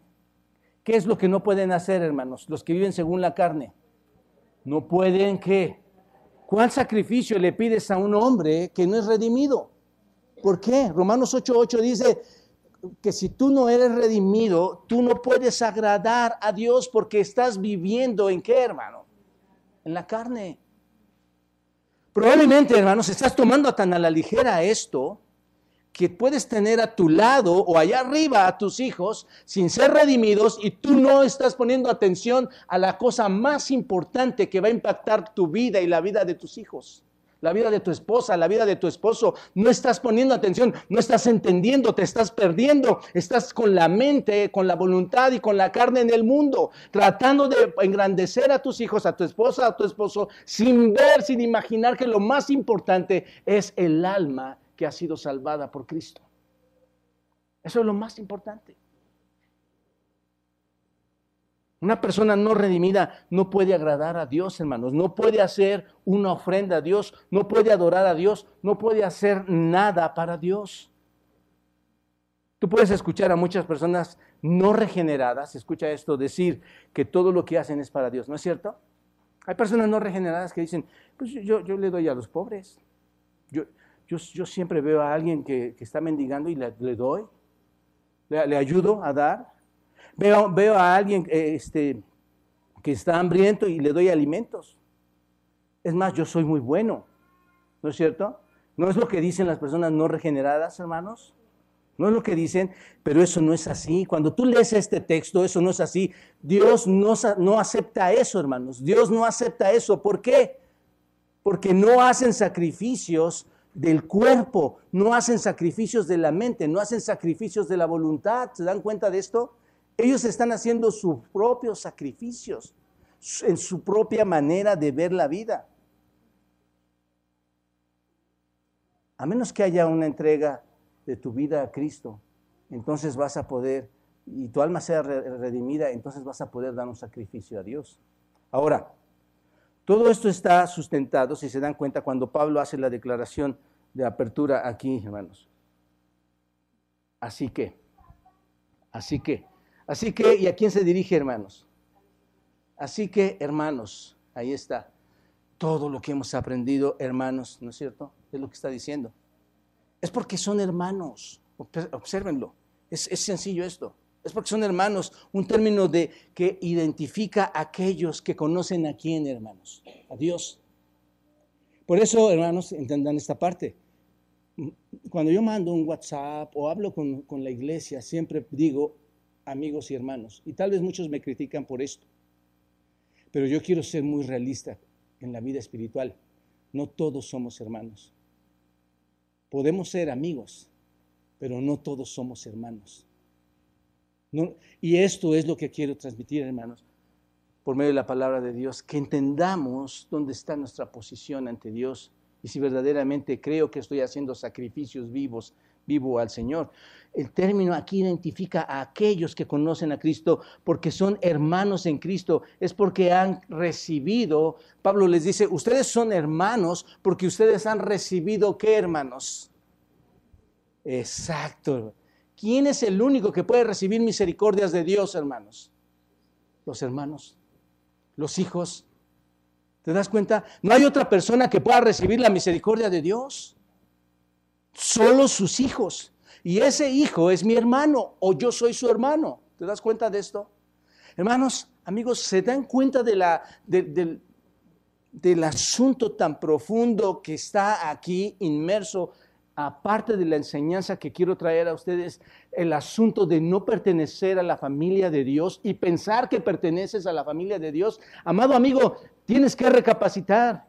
S2: ¿qué es lo que no pueden hacer, hermanos? Los que viven según la carne. No pueden, ¿qué? ¿Cuál sacrificio le pides a un hombre que no es redimido? ¿Por qué? Romanos 8:8 dice que si tú no eres redimido, tú no puedes agradar a Dios porque estás viviendo en qué, hermano? En la carne. Probablemente, hermanos, estás tomando tan a la ligera esto que puedes tener a tu lado o allá arriba a tus hijos sin ser redimidos y tú no estás poniendo atención a la cosa más importante que va a impactar tu vida y la vida de tus hijos la vida de tu esposa, la vida de tu esposo. No estás poniendo atención, no estás entendiendo, te estás perdiendo. Estás con la mente, con la voluntad y con la carne en el mundo, tratando de engrandecer a tus hijos, a tu esposa, a tu esposo, sin ver, sin imaginar que lo más importante es el alma que ha sido salvada por Cristo. Eso es lo más importante. Una persona no redimida no puede agradar a Dios, hermanos, no puede hacer una ofrenda a Dios, no puede adorar a Dios, no puede hacer nada para Dios. Tú puedes escuchar a muchas personas no regeneradas, escucha esto, decir que todo lo que hacen es para Dios, ¿no es cierto? Hay personas no regeneradas que dicen, pues yo, yo le doy a los pobres. Yo, yo, siempre veo a alguien que, está mendigando y le, doy, le ayudo a dar. Veo, a alguien eh, este, que está hambriento y le doy alimentos. Es más, yo soy muy bueno, ¿no es cierto? ¿No es lo que dicen las personas no regeneradas, hermanos? No es lo que dicen, pero eso no es así. Cuando tú lees este texto, eso no es así. Dios no, no acepta eso, hermanos. Dios no acepta eso. ¿Por qué? Porque no hacen sacrificios del cuerpo, no hacen sacrificios de la mente, no hacen sacrificios de la voluntad. ¿Se dan cuenta de esto? Ellos están haciendo sus propios sacrificios, en su propia manera de ver la vida. A menos que haya una entrega de tu vida a Cristo, entonces vas a poder, y tu alma sea redimida, entonces vas a poder dar un sacrificio a Dios. Ahora, todo esto está sustentado, si se dan cuenta, cuando Pablo hace la declaración de apertura aquí, hermanos. Así que, así que, Así que, ¿y a quién se dirige, hermanos? Así que, hermanos, ahí está. Todo lo que hemos aprendido, hermanos, ¿no es cierto? Es lo que está diciendo. Es porque son hermanos. Obsérvenlo. Es, sencillo esto. Es porque son hermanos. Un término de, que identifica a aquellos que conocen a quién, hermanos. A Dios. Por eso, hermanos, entendan esta parte. Cuando yo mando un WhatsApp o hablo con, con la iglesia, siempre digo, amigos y hermanos. Y tal vez muchos me critican por esto. Pero yo quiero ser muy realista en la vida espiritual. No todos somos hermanos. Podemos ser amigos, pero no todos somos hermanos. y esto es lo que quiero transmitir, hermanos, por medio de la palabra de Dios, que entendamos dónde está nuestra posición ante Dios y si verdaderamente creo que estoy haciendo sacrificios vivos vivo al Señor. El término aquí identifica a aquellos que conocen a Cristo porque son hermanos en Cristo, es porque han recibido, Pablo les dice, ustedes son hermanos porque ustedes han recibido qué hermanos. Exacto. ¿Quién es el único que puede recibir misericordias de Dios, hermanos? Los hermanos, los hijos. ¿Te das cuenta? No hay otra persona que pueda recibir la misericordia de Dios solo sus hijos. Y ese hijo es mi hermano o yo soy su hermano. ¿Te das cuenta de esto? Hermanos, amigos, ¿se dan cuenta del asunto tan profundo que está aquí inmerso? Aparte de la enseñanza que quiero traer a ustedes, el asunto de no pertenecer a la familia de Dios y pensar que perteneces a la familia de Dios. Amado amigo, tienes que recapacitar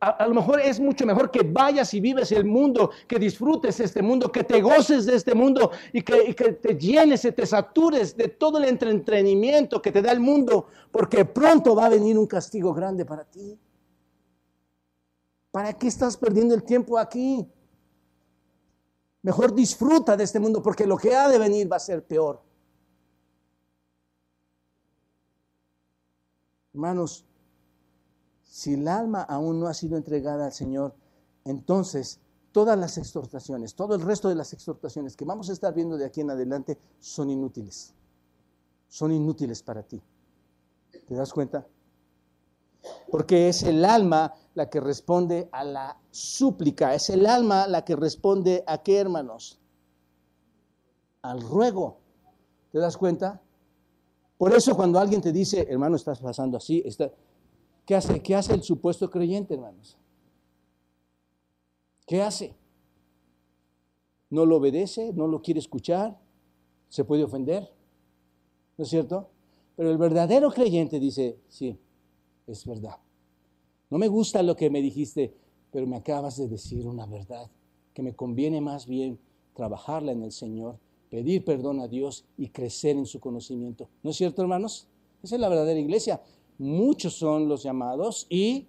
S2: a, lo mejor es mucho mejor que vayas y vives el mundo, que disfrutes este mundo, que te goces de este mundo y que, te llenes y te satures de todo el entretenimiento que te da el mundo, porque pronto va a venir un castigo grande para ti. ¿Para qué estás perdiendo el tiempo aquí? Mejor disfruta de este mundo porque lo que ha de venir va a ser peor. Hermanos, si el alma aún no ha sido entregada al Señor, entonces todas las exhortaciones, todo el resto de las exhortaciones que vamos a estar viendo de aquí en adelante son inútiles. Son inútiles para ti. ¿Te das cuenta? Porque es el alma la que responde a la súplica, es el alma la que responde a qué, hermanos? Al ruego. ¿Te das cuenta? Por eso cuando alguien te dice, hermano, estás pasando así, está, ¿Qué hace, ¿Qué hace el supuesto creyente, hermanos? ¿Qué hace? No lo obedece, no lo quiere escuchar, se puede ofender, ¿no es cierto? Pero el verdadero creyente dice, sí, es verdad. No me gusta lo que me dijiste, pero me acabas de decir una verdad, que me conviene más bien trabajarla en el Señor, pedir perdón a Dios y crecer en su conocimiento. ¿No es cierto, hermanos? Esa es la verdadera iglesia. Muchos son los llamados y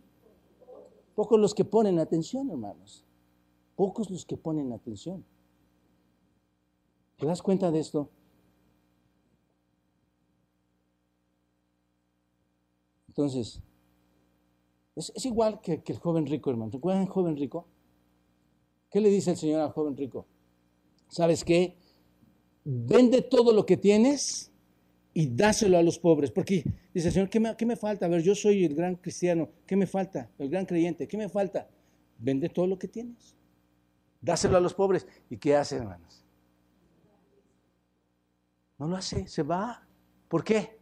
S2: pocos los que ponen atención, hermanos. Pocos los que ponen atención. ¿Te das cuenta de esto? Entonces, es, igual que, el joven rico, hermano. ¿Recuerdan el joven rico? ¿Qué le dice el Señor al joven rico? ¿Sabes qué? Vende todo lo que tienes y dáselo a los pobres. Porque dice Señor, ¿qué me, ¿qué me, falta? A ver, yo soy el gran cristiano. ¿Qué me falta? El gran creyente. ¿Qué me falta? Vende todo lo que tienes. Dáselo a los pobres. ¿Y qué hace, hermanos? No lo hace, se va. ¿Por qué?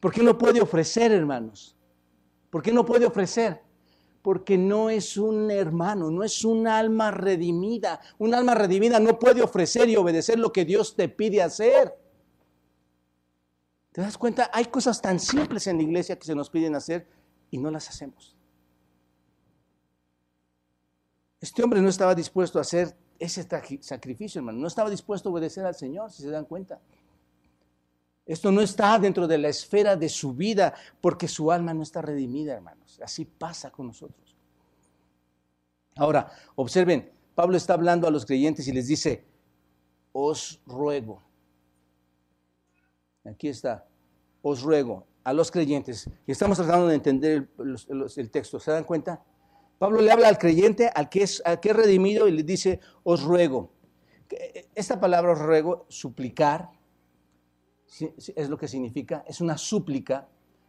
S2: ¿Por qué no puede ofrecer, hermanos? ¿Por qué no puede ofrecer? Porque no es un hermano, no es un alma redimida. Un alma redimida no puede ofrecer y obedecer lo que Dios te pide hacer. ¿Te das cuenta? Hay cosas tan simples en la iglesia que se nos piden hacer y no las hacemos. Este hombre no estaba dispuesto a hacer ese sacrificio, hermano. No estaba dispuesto a obedecer al Señor, si se dan cuenta. Esto no está dentro de la esfera de su vida porque su alma no está redimida, hermanos. Así pasa con nosotros. Ahora, observen, Pablo está hablando a los creyentes y les dice, os ruego. Aquí está, os ruego a los creyentes. Y estamos tratando de entender el, texto. ¿Se dan cuenta? Pablo le habla al creyente, al que, es, al que es redimido, y le dice, os ruego. Esta palabra os ruego, suplicar, es lo que significa, es una súplica,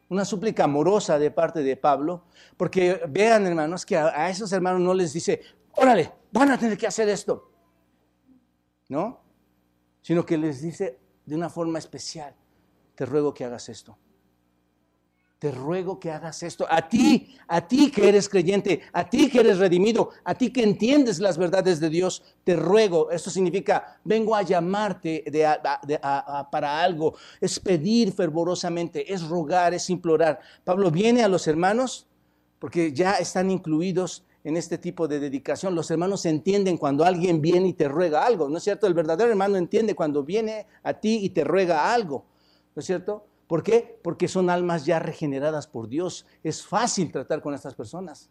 S2: una súplica amorosa de parte de Pablo, porque vean hermanos que a, esos hermanos no les dice, órale, van a tener que hacer esto, ¿no? Sino que les dice de una forma especial, te ruego que hagas esto te ruego que hagas esto. A ti, a ti que eres creyente, a ti que eres redimido, a ti que entiendes las verdades de Dios, te ruego. Esto significa, vengo a llamarte para algo. Es pedir fervorosamente, es rogar, es implorar. Pablo viene a los hermanos porque ya están incluidos en este tipo de dedicación. Los hermanos entienden cuando alguien viene y te ruega algo, ¿no es cierto? El verdadero hermano entiende cuando viene a ti y te ruega algo, ¿no es cierto? ¿Por qué? Porque son almas ya regeneradas por Dios. Es fácil tratar con estas personas,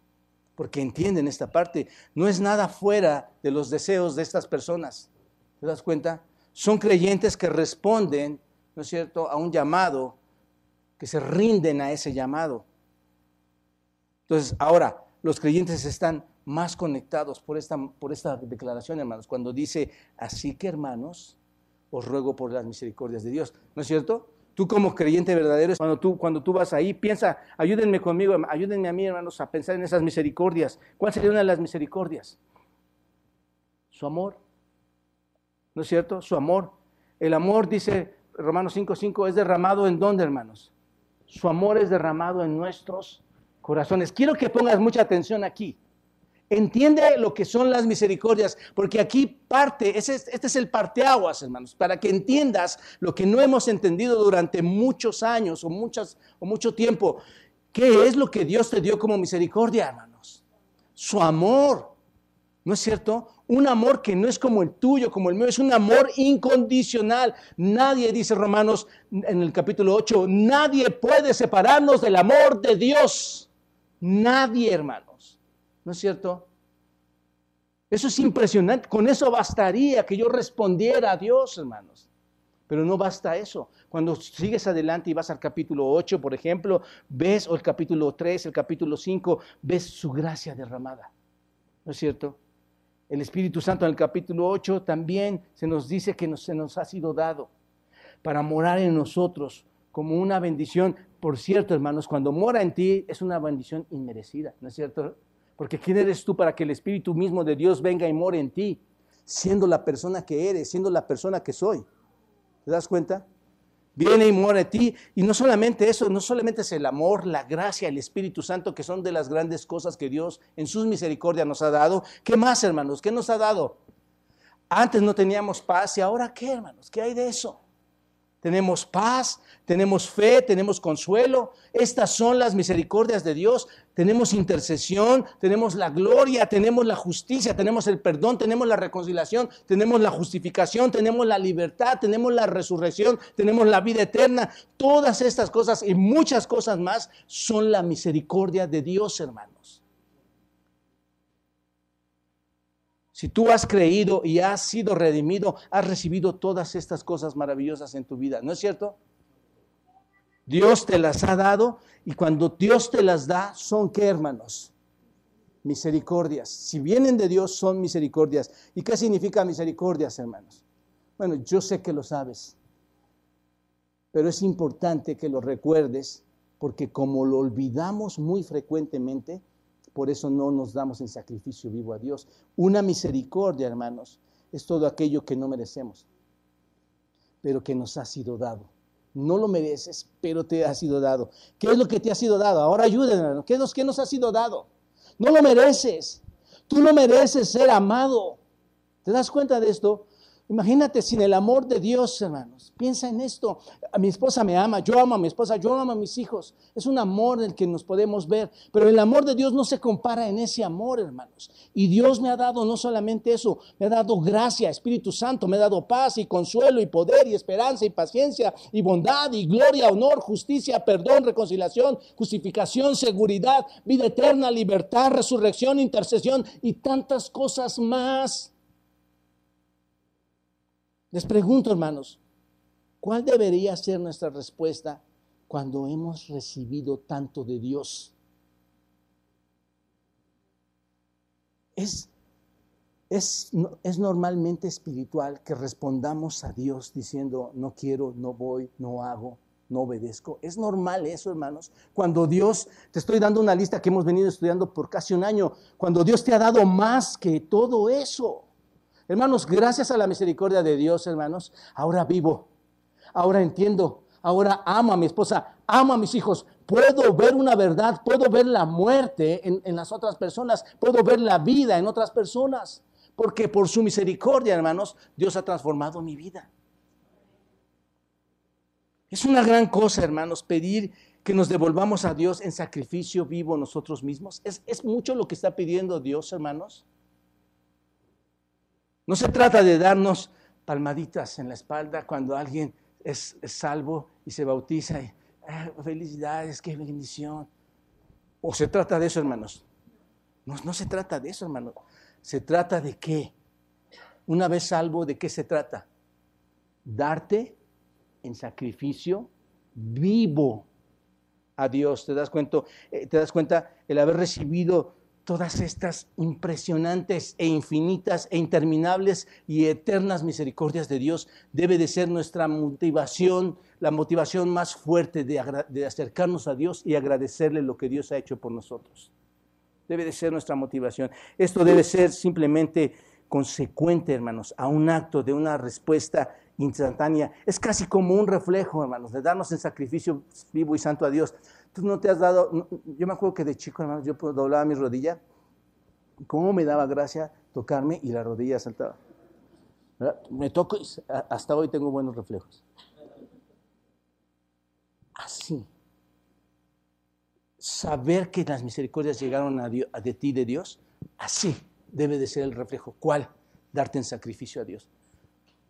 S2: porque entienden esta parte. No es nada fuera de los deseos de estas personas. ¿Te das cuenta? Son creyentes que responden, ¿no es cierto?, a un llamado, que se rinden a ese llamado. Entonces, ahora, los creyentes están más conectados por esta, por esta declaración, hermanos, cuando dice, así que hermanos, os ruego por las misericordias de Dios. ¿No es cierto? Tú como creyente verdadero, cuando tú, cuando tú vas ahí, piensa, ayúdenme conmigo, ayúdenme a mí, hermanos, a pensar en esas misericordias. ¿Cuál sería una de las misericordias? Su amor. ¿No es cierto? Su amor. El amor, dice Romanos 5.5, es derramado en dónde, hermanos? Su amor es derramado en nuestros corazones. Quiero que pongas mucha atención aquí. Entiende lo que son las misericordias, porque aquí parte, este es el parteaguas, hermanos, para que entiendas lo que no hemos entendido durante muchos años o, muchas, o mucho tiempo. ¿Qué es lo que Dios te dio como misericordia, hermanos? Su amor, ¿no es cierto? Un amor que no es como el tuyo, como el mío, es un amor incondicional. Nadie, dice Romanos en el capítulo 8, nadie puede separarnos del amor de Dios. Nadie, hermano. ¿No es cierto? Eso es impresionante. Con eso bastaría que yo respondiera a Dios, hermanos. Pero no basta eso. Cuando sigues adelante y vas al capítulo 8, por ejemplo, ves, o el capítulo 3, el capítulo 5, ves su gracia derramada. ¿No es cierto? El Espíritu Santo en el capítulo 8 también se nos dice que se nos ha sido dado para morar en nosotros como una bendición. Por cierto, hermanos, cuando mora en ti es una bendición inmerecida, ¿no es cierto? Porque ¿quién eres tú para que el Espíritu mismo de Dios venga y more en ti? Siendo la persona que eres, siendo la persona que soy. ¿Te das cuenta? viene y muere a ti. Y no solamente eso, no solamente es el amor, la gracia, el Espíritu Santo, que son de las grandes cosas que Dios en sus misericordias nos ha dado. ¿Qué más, hermanos? ¿Qué nos ha dado? Antes no teníamos paz y ahora qué, hermanos? ¿Qué hay de eso? Tenemos paz, tenemos fe, tenemos consuelo. Estas son las misericordias de Dios. Tenemos intercesión, tenemos la gloria, tenemos la justicia, tenemos el perdón, tenemos la reconciliación, tenemos la justificación, tenemos la libertad, tenemos la resurrección, tenemos la vida eterna. Todas estas cosas y muchas cosas más son la misericordia de Dios, hermanos. Si tú has creído y has sido redimido, has recibido todas estas cosas maravillosas en tu vida, ¿no es cierto? Dios te las ha dado y cuando Dios te las da, ¿son qué, hermanos? Misericordias. Si vienen de Dios, son misericordias. ¿Y qué significa misericordias, hermanos? Bueno, yo sé que lo sabes, pero es importante que lo recuerdes porque como lo olvidamos muy frecuentemente, por eso no nos damos en sacrificio vivo a Dios. Una misericordia, hermanos, es todo aquello que no merecemos, pero que nos ha sido dado. No lo mereces, pero te ha sido dado. ¿Qué es lo que te ha sido dado? Ahora ayúdenme, ¿Qué lo que nos ha sido dado? No lo mereces. Tú no mereces ser amado. ¿Te das cuenta de esto? Imagínate sin el amor de Dios, hermanos. Piensa en esto. Mi esposa me ama, yo amo a mi esposa, yo amo a mis hijos. Es un amor en el que nos podemos ver. Pero el amor de Dios no se compara en ese amor, hermanos. Y Dios me ha dado no solamente eso, me ha dado gracia, Espíritu Santo, me ha dado paz y consuelo y poder y esperanza y paciencia y bondad y gloria, honor, justicia, perdón, reconciliación, justificación, seguridad, vida eterna, libertad, resurrección, intercesión y tantas cosas más. Les pregunto, hermanos, ¿cuál debería ser nuestra respuesta cuando hemos recibido tanto de Dios? Es, es, es, normalmente espiritual que respondamos a Dios diciendo, no quiero, no voy, no hago, no obedezco. Es normal eso, hermanos. Cuando Dios, te estoy dando una lista que hemos venido estudiando por casi un año, cuando Dios te ha dado más que todo eso. Hermanos, gracias a la misericordia de Dios, hermanos, ahora vivo, ahora entiendo, ahora amo a mi esposa, amo a mis hijos, puedo ver una verdad, puedo ver la muerte en, en, las otras personas, puedo ver la vida en otras personas, porque por su misericordia, hermanos, Dios ha transformado mi vida. Es una gran cosa, hermanos, pedir que nos devolvamos a Dios en sacrificio vivo nosotros mismos. Es, es mucho lo que está pidiendo Dios, hermanos. No se trata de darnos palmaditas en la espalda cuando alguien es, salvo y se bautiza. Y, ah, felicidades, qué bendición. O se trata de eso, hermanos. No, no se trata de eso, hermanos. Se trata de qué. Una vez salvo, ¿de qué se trata? Darte en sacrificio vivo a Dios. ¿Te das cuenta? Eh, ¿Te das cuenta? El haber recibido todas estas impresionantes e infinitas e interminables y eternas misericordias de Dios debe de ser nuestra motivación, la motivación más fuerte de, acercarnos a Dios y agradecerle lo que Dios ha hecho por nosotros. Debe de ser nuestra motivación. Esto debe ser simplemente consecuente, hermanos, a un acto de una respuesta instantánea. Es casi como un reflejo, hermanos, de darnos el sacrificio vivo y santo a Dios. Tú no te has dado, yo me acuerdo que de chico, hermanos, yo doblaba mi rodilla, cómo me daba gracia tocarme y la rodilla saltaba. Me toco y hasta hoy tengo buenos reflejos. Así. Saber que las misericordias llegaron a, Dios, a de ti de Dios, así debe de ser el reflejo. ¿Cuál? Darte en sacrificio a Dios.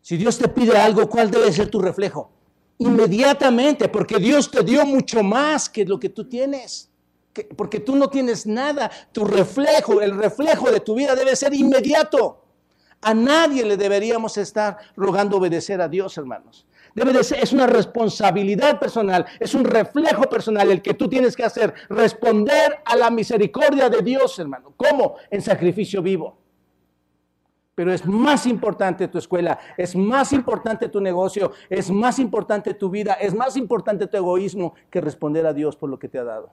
S2: Si Dios te pide algo, ¿cuál debe ser tu reflejo? Inmediatamente, porque Dios te dio mucho más que lo que tú tienes. porque tú no tienes nada. Tu reflejo, el reflejo de tu vida debe ser inmediato. A nadie le deberíamos estar rogando obedecer a Dios, hermanos. Debe de ser, es una responsabilidad personal, es un reflejo personal el que tú tienes que hacer, responder a la misericordia de Dios, hermano. ¿Cómo? En sacrificio vivo. Pero es más importante tu escuela, es más importante tu negocio, es más importante tu vida, es más importante tu egoísmo que responder a Dios por lo que te ha dado.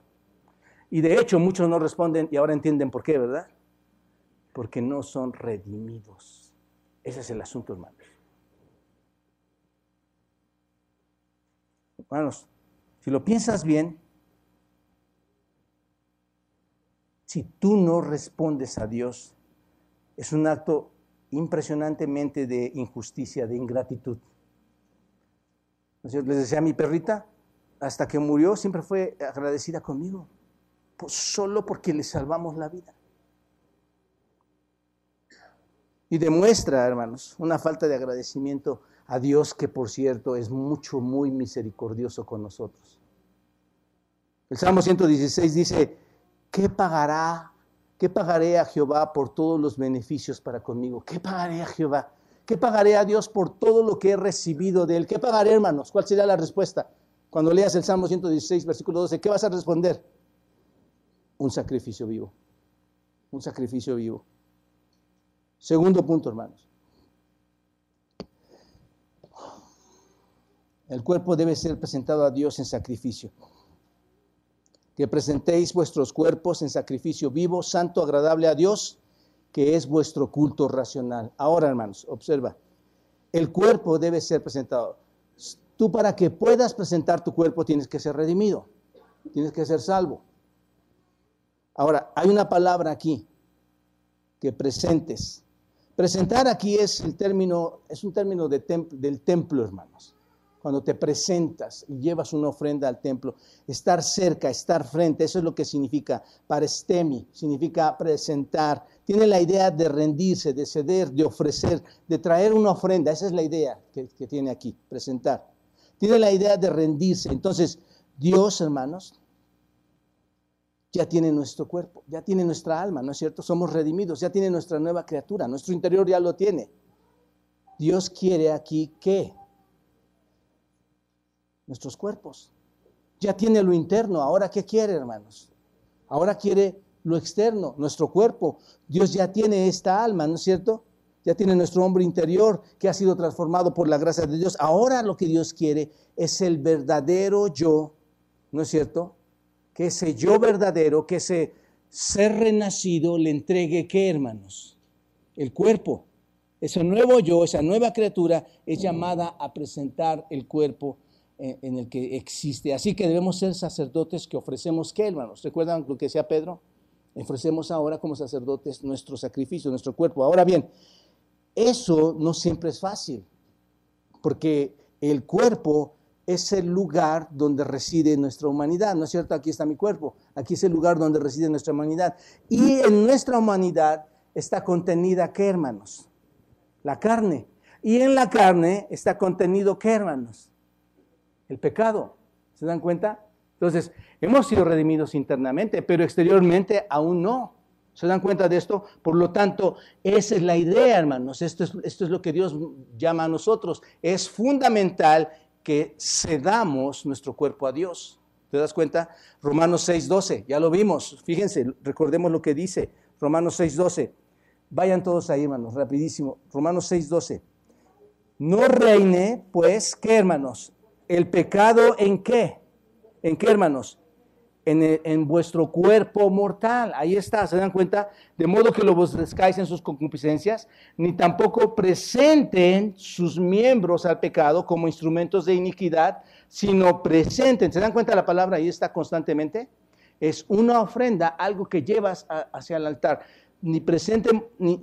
S2: Y de hecho muchos no responden y ahora entienden por qué, ¿verdad? Porque no son redimidos. Ese es el asunto, hermanos. Hermanos, si lo piensas bien, si tú no respondes a Dios, es un acto impresionantemente de injusticia, de ingratitud. Les decía a mi perrita, hasta que murió, siempre fue agradecida conmigo, solo porque le salvamos la vida. Y demuestra, hermanos, una falta de agradecimiento a Dios que, por cierto, es mucho, muy misericordioso con nosotros. El Salmo 116 dice, ¿qué pagará? ¿Qué pagaré a Jehová por todos los beneficios para conmigo? ¿Qué pagaré a Jehová? ¿Qué pagaré a Dios por todo lo que he recibido de Él? ¿Qué pagaré, hermanos? ¿Cuál sería la respuesta? Cuando leas el Salmo 116, versículo 12, ¿qué vas a responder? Un sacrificio vivo. Un sacrificio vivo. Segundo punto, hermanos. El cuerpo debe ser presentado a Dios en sacrificio. Que presentéis vuestros cuerpos en sacrificio vivo, santo, agradable a Dios, que es vuestro culto racional. Ahora, hermanos, observa. El cuerpo debe ser presentado. Tú para que puedas presentar tu cuerpo tienes que ser redimido, tienes que ser salvo. Ahora, hay una palabra aquí, que presentes. Presentar aquí es el término, es un término de del templo, hermanos. Cuando te presentas y llevas una ofrenda al templo, estar cerca, estar frente, eso es lo que significa parestemi, significa presentar. Tiene la idea de rendirse, de ceder, de ofrecer, de traer una ofrenda. Esa es la idea que, que tiene aquí, presentar. Tiene la idea de rendirse. Entonces, Dios, hermanos, ya tiene nuestro cuerpo, ya tiene nuestra alma, ¿no es cierto? Somos redimidos, ya tiene nuestra nueva criatura, nuestro interior ya lo tiene. Dios quiere aquí qué? Nuestros cuerpos. Ya tiene lo interno, ahora ¿qué quiere, hermanos? Ahora quiere lo externo, nuestro cuerpo. Dios ya tiene esta alma, ¿no es cierto? Ya tiene nuestro hombre interior que ha sido transformado por la gracia de Dios. Ahora lo que Dios quiere es el verdadero yo, ¿no es cierto? que ese yo verdadero, que ese ser renacido le entregue, ¿qué hermanos? El cuerpo. Ese nuevo yo, esa nueva criatura es llamada a presentar el cuerpo en, el que existe. Así que debemos ser sacerdotes que ofrecemos, ¿qué hermanos? ¿Recuerdan lo que decía Pedro? Ofrecemos ahora como sacerdotes nuestro sacrificio, nuestro cuerpo. Ahora bien, eso no siempre es fácil, porque el cuerpo es el lugar donde reside nuestra humanidad, ¿no es cierto? Aquí está mi cuerpo, aquí es el lugar donde reside nuestra humanidad. Y en nuestra humanidad está contenida, ¿qué hermanos? La carne. Y en la carne está contenido, ¿qué hermanos? El pecado. ¿Se dan cuenta? Entonces, hemos sido redimidos internamente, pero exteriormente aún no. ¿Se dan cuenta de esto? Por lo tanto, esa es la idea, hermanos. Esto es, lo que Dios llama a nosotros. Es fundamental que cedamos nuestro cuerpo a Dios. ¿Te das cuenta? Romanos 6:12, ya lo vimos. Fíjense, recordemos lo que dice Romanos 6:12. Vayan todos ahí, hermanos, rapidísimo. Romanos 6:12. No reine, pues, ¿qué, hermanos? El pecado en qué? ¿En qué, hermanos? en, vuestro cuerpo mortal. Ahí está, ¿se dan cuenta? De modo que lo descáis en sus concupiscencias, ni tampoco presenten sus miembros al pecado como instrumentos de iniquidad, sino presenten. ¿Se dan cuenta la palabra? Ahí está constantemente. Es una ofrenda, algo que llevas hacia el altar. Ni presenten, ni,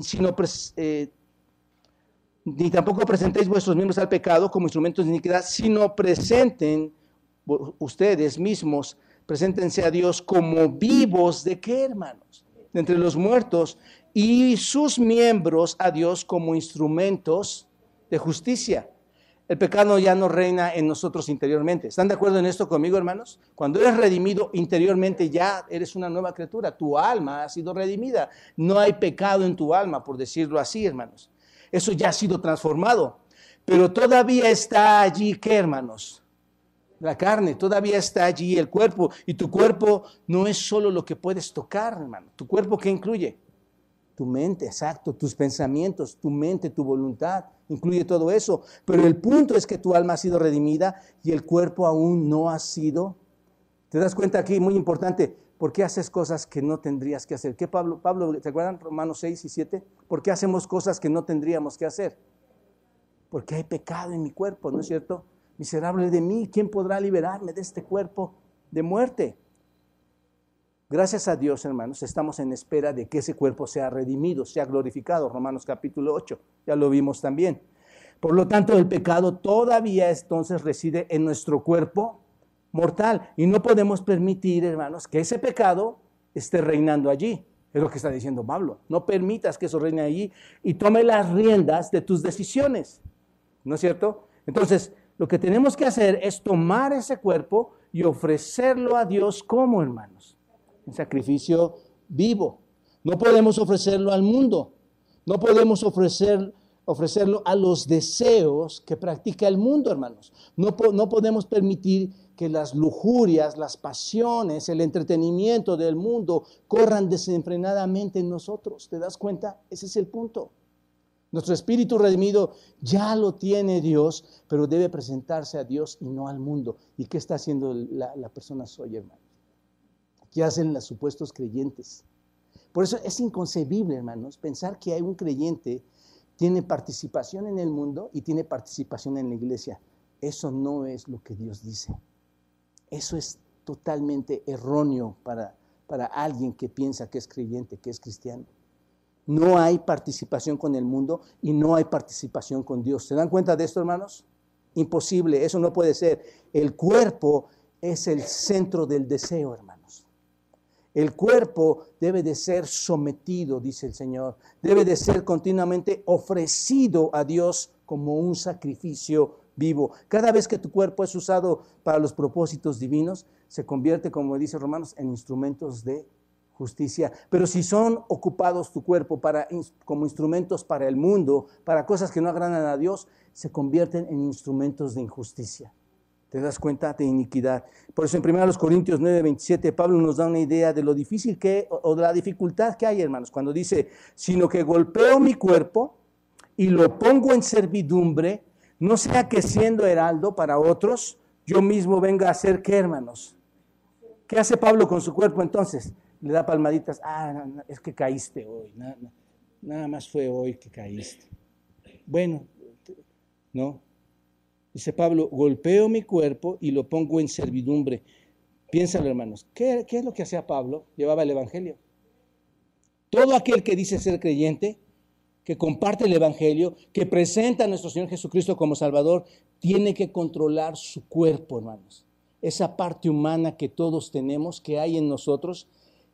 S2: sino eh, ni tampoco presentéis vuestros miembros al pecado como instrumentos de iniquidad, sino presenten ustedes mismos Preséntense a Dios como vivos de qué, hermanos? Entre los muertos y sus miembros a Dios como instrumentos de justicia. El pecado ya no reina en nosotros interiormente. ¿Están de acuerdo en esto conmigo, hermanos? Cuando eres redimido interiormente ya eres una nueva criatura. Tu alma ha sido redimida. No hay pecado en tu alma, por decirlo así, hermanos. Eso ya ha sido transformado. Pero todavía está allí, ¿qué, hermanos? La carne todavía está allí, el cuerpo. Y tu cuerpo no es solo lo que puedes tocar, hermano. Tu cuerpo, ¿qué incluye? Tu mente, exacto, tus pensamientos, tu mente, tu voluntad, incluye todo eso. Pero el punto es que tu alma ha sido redimida y el cuerpo aún no ha sido. ¿Te das cuenta aquí? Muy importante. ¿Por qué haces cosas que no tendrías que hacer? ¿Qué Pablo, Pablo, ¿te acuerdan Romanos 6 y 7? ¿Por qué hacemos cosas que no tendríamos que hacer? Porque hay pecado en mi cuerpo, ¿no es cierto? Miserable de mí, ¿quién podrá liberarme de este cuerpo de muerte? Gracias a Dios, hermanos, estamos en espera de que ese cuerpo sea redimido, sea glorificado. Romanos capítulo 8, ya lo vimos también. Por lo tanto, el pecado todavía entonces reside en nuestro cuerpo mortal y no podemos permitir, hermanos, que ese pecado esté reinando allí. Es lo que está diciendo Pablo. No permitas que eso reine allí y tome las riendas de tus decisiones. ¿No es cierto? Entonces, lo que tenemos que hacer es tomar ese cuerpo y ofrecerlo a Dios como hermanos. Un sacrificio vivo. No podemos ofrecerlo al mundo. No podemos ofrecer, ofrecerlo a los deseos que practica el mundo, hermanos. No, no podemos permitir que las lujurias, las pasiones, el entretenimiento del mundo corran desenfrenadamente en nosotros. ¿Te das cuenta? Ese es el punto. Nuestro espíritu redimido ya lo tiene Dios, pero debe presentarse a Dios y no al mundo. ¿Y qué está haciendo la, persona soy, hermano? ¿Qué hacen los supuestos creyentes? Por eso es inconcebible, hermanos, pensar que hay un creyente tiene participación en el mundo y tiene participación en la iglesia. Eso no es lo que Dios dice. Eso es totalmente erróneo para, para alguien que piensa que es creyente, que es cristiano. No hay participación con el mundo y no hay participación con Dios. ¿Se dan cuenta de esto, hermanos? Imposible, eso no puede ser. El cuerpo es el centro del deseo, hermanos. El cuerpo debe de ser sometido, dice el Señor. Debe de ser continuamente ofrecido a Dios como un sacrificio vivo. Cada vez que tu cuerpo es usado para los propósitos divinos, se convierte, como dice Romanos, en instrumentos de justicia. Pero si son ocupados tu cuerpo para, como instrumentos para el mundo, para cosas que no agradan a Dios, se convierten en instrumentos de injusticia. ¿Te das cuenta de iniquidad? Por eso en 1 Corintios 9, 27, Pablo nos da una idea de lo difícil que, o de la dificultad que hay, hermanos, cuando dice, sino que golpeo mi cuerpo y lo pongo en servidumbre no sea que siendo heraldo para otros, yo mismo venga a ser qué, hermanos. ¿Qué hace Pablo con su cuerpo entonces? Le da palmaditas. Ah, es que caíste hoy. Nada, más fue hoy que caíste. Bueno, no. Dice Pablo, golpeo mi cuerpo y lo pongo en servidumbre. Piénsalo, hermanos. ¿Qué, ¿Qué, es lo que hacía Pablo? Llevaba el Evangelio. Todo aquel que dice ser creyente que comparte el Evangelio, que presenta a nuestro Señor Jesucristo como Salvador, tiene que controlar su cuerpo, hermanos. Esa parte humana que todos tenemos, que hay en nosotros,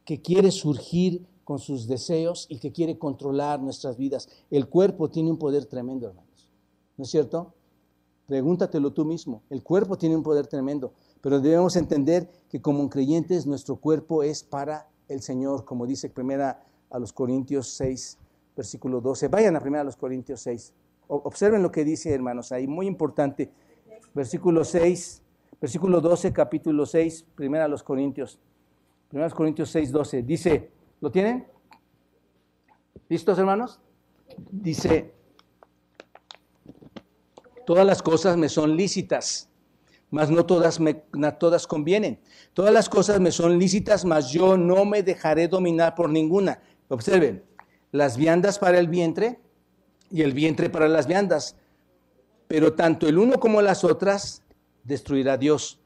S2: que quiere surgir con sus deseos y que quiere controlar nuestras vidas. El cuerpo tiene un poder tremendo, hermanos. ¿No es cierto? Pregúntatelo tú mismo. El cuerpo tiene un poder tremendo, pero debemos entender que como creyentes nuestro cuerpo es para el Señor, como dice primera a los Corintios 6, versículo 12. Vayan a 1 Corintios 6. Observen lo que dice, hermanos, ahí, muy importante. Versículo 6, versículo 12, capítulo 6, 1 Corintios. 1 Corintios 6, 12. Dice, ¿lo tienen? ¿Listos, hermanos? Dice, todas las cosas me son lícitas, mas no todas, me, no todas convienen. Todas las cosas me son lícitas, mas yo no me dejaré dominar por ninguna. Observen, las viandas para el vientre y el vientre para las viandas. Pero tanto el uno como las otras destruirá Dios.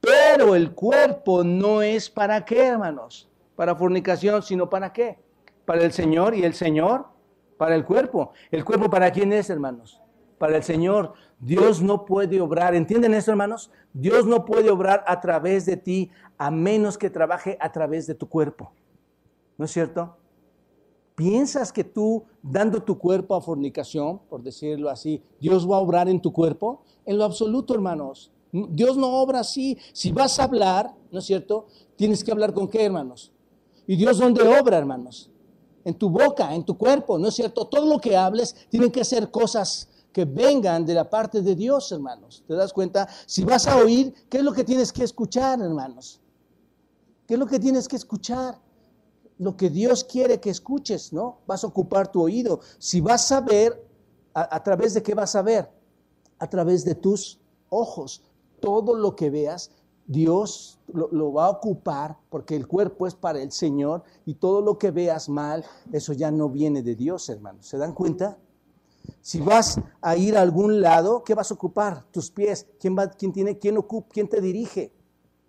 S2: Pero el cuerpo no es para qué, hermanos? Para fornicación, sino para qué? Para el Señor y el Señor para el cuerpo. ¿El cuerpo para quién es, hermanos? Para el Señor. Dios no puede obrar. ¿Entienden esto, hermanos? Dios no puede obrar a través de ti a menos que trabaje a través de tu cuerpo. ¿No es cierto? ¿Piensas que tú, dando tu cuerpo a fornicación, por decirlo así, Dios va a obrar en tu cuerpo? En lo absoluto, hermanos. Dios no obra así. Si vas a hablar, ¿no es cierto? Tienes que hablar con qué, hermanos. ¿Y Dios dónde obra, hermanos? En tu boca, en tu cuerpo, ¿no es cierto? Todo lo que hables tienen que ser cosas que vengan de la parte de Dios, hermanos. ¿Te das cuenta? Si vas a oír, ¿qué es lo que tienes que escuchar, hermanos? ¿Qué es lo que tienes que escuchar? Lo que Dios quiere que escuches, ¿no? Vas a ocupar tu oído. Si vas a ver, ¿a, través de qué vas a ver? A través de tus ojos. Todo lo que veas, Dios lo, va a ocupar porque el cuerpo es para el Señor y todo lo que veas mal, eso ya no viene de Dios, hermanos. ¿Se dan cuenta? Si vas a ir a algún lado, ¿qué vas a ocupar? Tus pies. ¿Quién, va, quién, tiene, quién, ocupa, quién te dirige?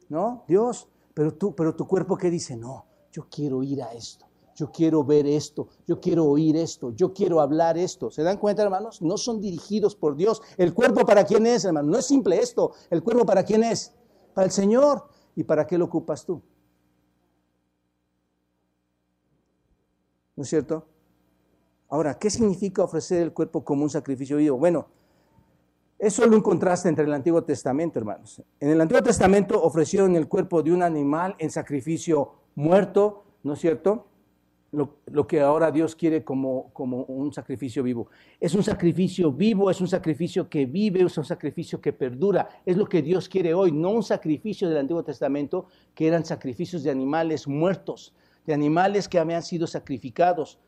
S2: ¿No? Dios. Pero, tú, pero tu cuerpo ¿qué dice, no, yo quiero ir a esto. Yo quiero ver esto, yo quiero oír esto, yo quiero hablar esto. ¿Se dan cuenta, hermanos? No son dirigidos por Dios. ¿El cuerpo para quién es, hermano? No es simple esto. ¿El cuerpo para quién es? Para el Señor. ¿Y para qué lo ocupas tú? ¿No es cierto? Ahora, ¿qué significa ofrecer el cuerpo como un sacrificio vivo? Bueno, es solo un contraste entre el Antiguo Testamento, hermanos. En el Antiguo Testamento ofrecieron el cuerpo de un animal en sacrificio muerto, ¿no es cierto? Lo, que ahora Dios quiere como, como un sacrificio vivo. Es un sacrificio vivo, es un sacrificio que vive, es un sacrificio que perdura. Es lo que Dios quiere hoy, no un sacrificio del Antiguo Testamento que eran sacrificios de animales muertos, de animales que habían sido sacrificados.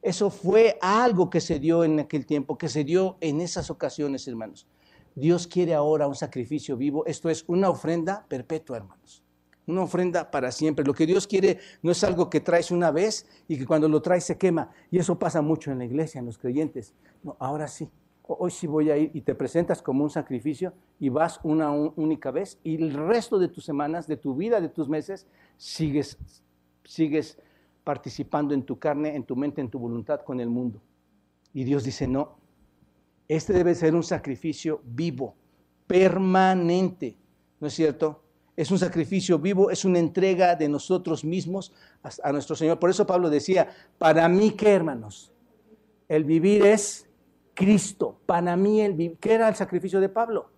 S2: Eso fue algo que se dio en aquel tiempo, que se dio en esas ocasiones, hermanos. Dios quiere ahora un sacrificio vivo. Esto es una ofrenda perpetua, hermanos. Una ofrenda para siempre. Lo que Dios quiere no es algo que traes una vez y que cuando lo traes se quema. Y eso pasa mucho en la iglesia, en los creyentes. No, ahora sí. Hoy sí voy a ir y te presentas como un sacrificio y vas una única vez y el resto de tus semanas, de tu vida, de tus meses, sigues, sigues participando en tu carne, en tu mente, en tu voluntad con el mundo. Y Dios dice, no, este debe ser un sacrificio vivo, permanente, ¿no es cierto? Es un sacrificio vivo, es una entrega de nosotros mismos a, nuestro Señor. Por eso Pablo decía, para mí qué hermanos, el vivir es Cristo. Para mí el vivir, ¿qué era el sacrificio de Pablo?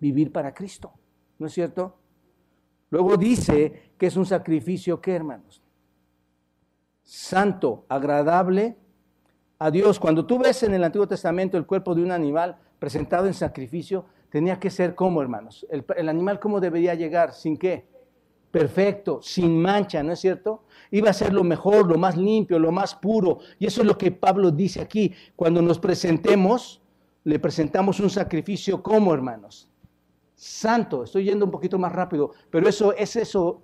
S2: Vivir para Cristo, ¿no es cierto? Luego dice que es un sacrificio, ¿qué hermanos? santo, agradable a Dios. Cuando tú ves en el Antiguo Testamento el cuerpo de un animal presentado en sacrificio, tenía que ser como, hermanos. El, animal, ¿cómo debería llegar? ¿Sin qué? Perfecto, sin mancha, ¿no es cierto? Iba a ser lo mejor, lo más limpio, lo más puro. Y eso es lo que Pablo dice aquí. Cuando nos presentemos, le presentamos un sacrificio como, hermanos. Santo, estoy yendo un poquito más rápido, pero eso es eso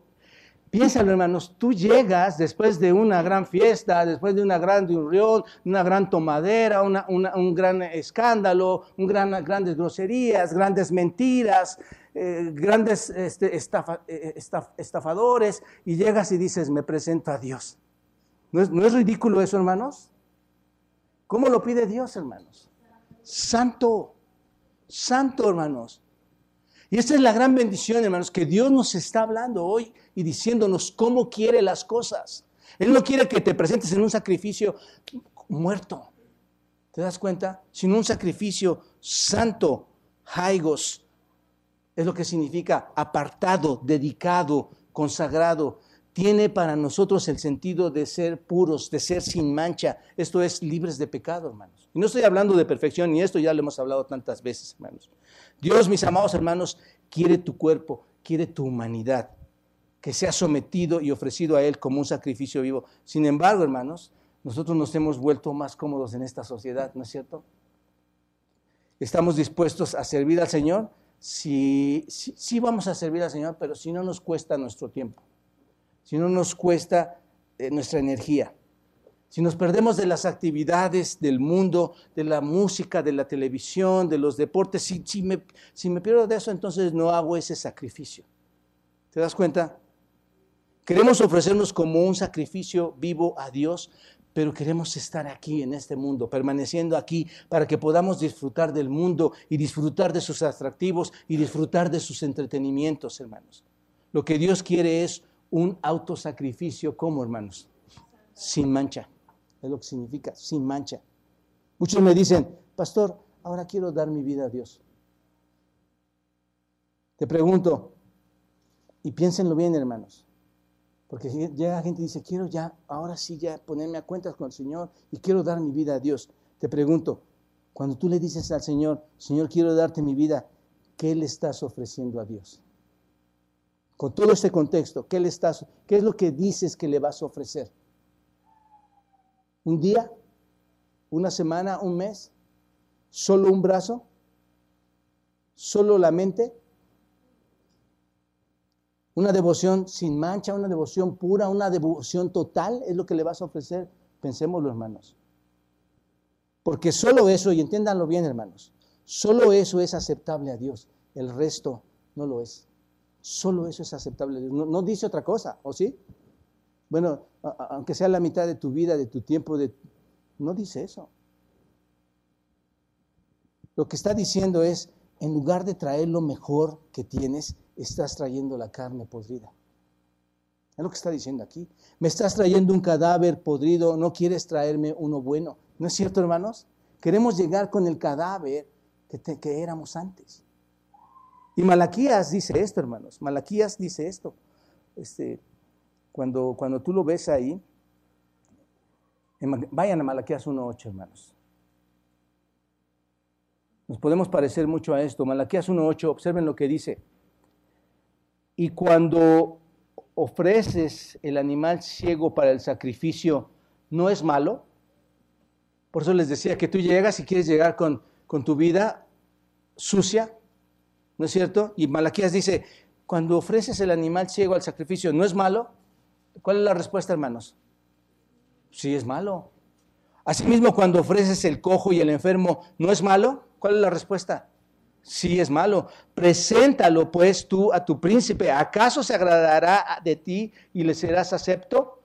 S2: Piénsalo, hermanos, tú llegas después de una gran fiesta, después de una gran reunión, una gran tomadera, un gran escándalo, grandes groserías, grandes mentiras, eh, grandes este, eh, estafadores, y llegas y dices, me presento a Dios. ¿No es, ¿No es ridículo eso, hermanos? ¿Cómo lo pide Dios, hermanos? Santo, santo, hermanos. Y esta es la gran bendición, hermanos, que Dios nos está hablando hoy y diciéndonos cómo quiere las cosas. Él no quiere que te presentes en un sacrificio muerto. ¿Te das cuenta? Sino un sacrificio santo, haigos. Es lo que significa apartado, dedicado, consagrado. Tiene para nosotros el sentido de ser puros, de ser sin mancha. Esto es libres de pecado, hermanos. Y no estoy hablando de perfección, ni esto ya lo hemos hablado tantas veces, hermanos. Dios, mis amados hermanos, quiere tu cuerpo, quiere tu humanidad, que sea sometido y ofrecido a Él como un sacrificio vivo. Sin embargo, hermanos, nosotros nos hemos vuelto más cómodos en esta sociedad, ¿no es cierto? Estamos dispuestos a servir al Señor. Sí, sí, vamos a servir al Señor, pero si no nos cuesta nuestro tiempo, si no nos cuesta eh, nuestra energía. Si nos perdemos de las actividades del mundo, de la música, de la televisión, de los deportes, si, me, me pierdo de eso, entonces no hago ese sacrificio. ¿Te das cuenta? Queremos ofrecernos como un sacrificio vivo a Dios, pero queremos estar aquí en este mundo, permaneciendo aquí para que podamos disfrutar del mundo y disfrutar de sus atractivos y disfrutar de sus entretenimientos, hermanos. Lo que Dios quiere es un autosacrificio como, hermanos, sin mancha es lo que significa, sin mancha. Muchos me dicen, pastor, ahora quiero dar mi vida a Dios. Te pregunto, y piénsenlo bien, hermanos, porque llega gente y dice, quiero ya, ahora sí ya ponerme a cuentas con el Señor y quiero dar mi vida a Dios. Te pregunto, cuando tú le dices al Señor, Señor, quiero darte mi vida, ¿qué le estás ofreciendo a Dios? Con todo este contexto, ¿qué le estás, qué es lo que dices que le vas a ofrecer? Un día, una semana, un mes, solo un brazo, solo la mente, una devoción sin mancha, una devoción pura, una devoción total, es lo que le vas a ofrecer. Pensémoslo, hermanos. Porque solo eso, y entiéndanlo bien hermanos, solo eso es aceptable a Dios. El resto no lo es. Solo eso es aceptable a Dios. No, no dice otra cosa, ¿o sí? Bueno, aunque sea la mitad de tu vida, de tu tiempo, de... no dice eso. Lo que está diciendo es, en lugar de traer lo mejor que tienes, estás trayendo la carne podrida. Es lo que está diciendo aquí. Me estás trayendo un cadáver podrido, no quieres traerme uno bueno. ¿No es cierto, hermanos? Queremos llegar con el cadáver que, que éramos antes. Y Malaquías dice esto, hermanos. Malaquías dice esto. Este, cuando, cuando tú lo ves ahí, vayan a Malaquías 1.8, hermanos. Nos podemos parecer mucho a esto. Malaquías 1.8, observen lo que dice. Y cuando ofreces el animal ciego para el sacrificio, ¿no es malo? Por eso les decía que tú llegas y quieres llegar con, con tu vida sucia, ¿no es cierto? Y Malaquías dice, cuando ofreces el animal ciego al sacrificio, ¿no es malo? ¿Cuál es la respuesta, hermanos? Sí, es malo. Asimismo, cuando ofreces el cojo y el enfermo, ¿no es malo? ¿Cuál es la respuesta? Sí, es malo. Preséntalo pues tú a tu príncipe. ¿Acaso se agradará de ti y le serás acepto?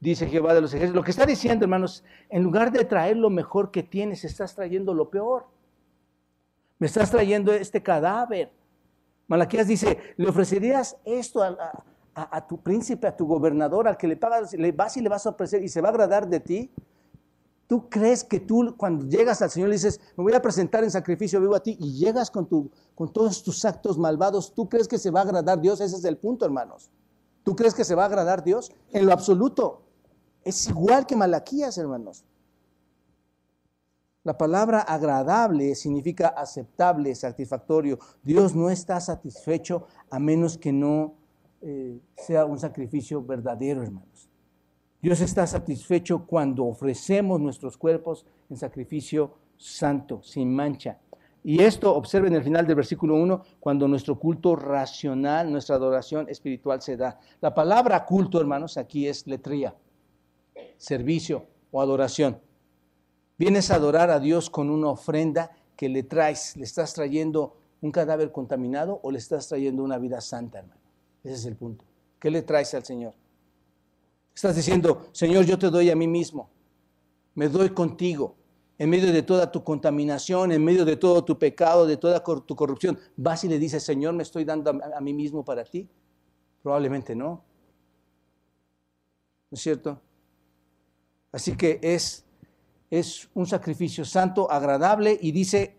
S2: Dice Jehová de los ejércitos. Lo que está diciendo, hermanos, en lugar de traer lo mejor que tienes, estás trayendo lo peor. Me estás trayendo este cadáver. Malaquías dice, ¿le ofrecerías esto a, a- a- tu príncipe, a tu gobernador, al que le pagas, le vas y le vas a ofrecer y se va a agradar de ti? ¿Tú crees que tú cuando llegas al Señor le dices, me voy a presentar en sacrificio vivo a ti y llegas con, tu, con todos tus actos malvados, ¿tú crees que se va a agradar Dios? Ese es el punto, hermanos. ¿Tú crees que se va a agradar Dios? En lo absoluto. Es igual que Malaquías, hermanos. La palabra agradable significa aceptable, satisfactorio. Dios no está satisfecho a menos que no eh, sea un sacrificio verdadero, hermanos. Dios está satisfecho cuando ofrecemos nuestros cuerpos en sacrificio santo, sin mancha. Y esto, observen el final del versículo 1, cuando nuestro culto racional, nuestra adoración espiritual se da. La palabra culto, hermanos, aquí es letría, servicio o adoración. Vienes a adorar a Dios con una ofrenda que le traes, le estás trayendo un cadáver contaminado o le estás trayendo una vida santa, hermano. Ese es el punto. ¿Qué le traes al Señor? Estás diciendo, Señor, yo te doy a mí mismo, me doy contigo, en medio de toda tu contaminación, en medio de todo tu pecado, de toda tu corrupción. Vas y le dices, Señor, me estoy dando a, a mí mismo para ti. Probablemente no. ¿No es cierto? Así que es, es un sacrificio santo, agradable, y dice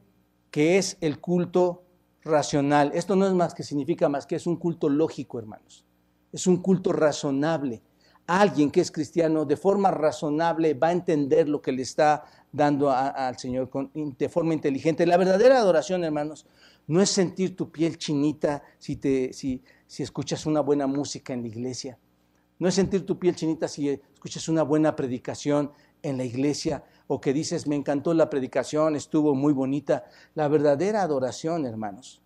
S2: que es el culto racional. Esto no es más que significa más que es un culto lógico, hermanos. Es un culto razonable. Alguien que es cristiano de forma razonable va a entender lo que le está dando al Señor con- de forma inteligente. La verdadera adoración, hermanos, no es sentir tu piel chinita si, te, si, si escuchas una buena música en la iglesia. No es sentir tu piel chinita si escuchas una buena predicación en la iglesia o que dices, me encantó la predicación, estuvo muy bonita. La verdadera adoración, hermanos,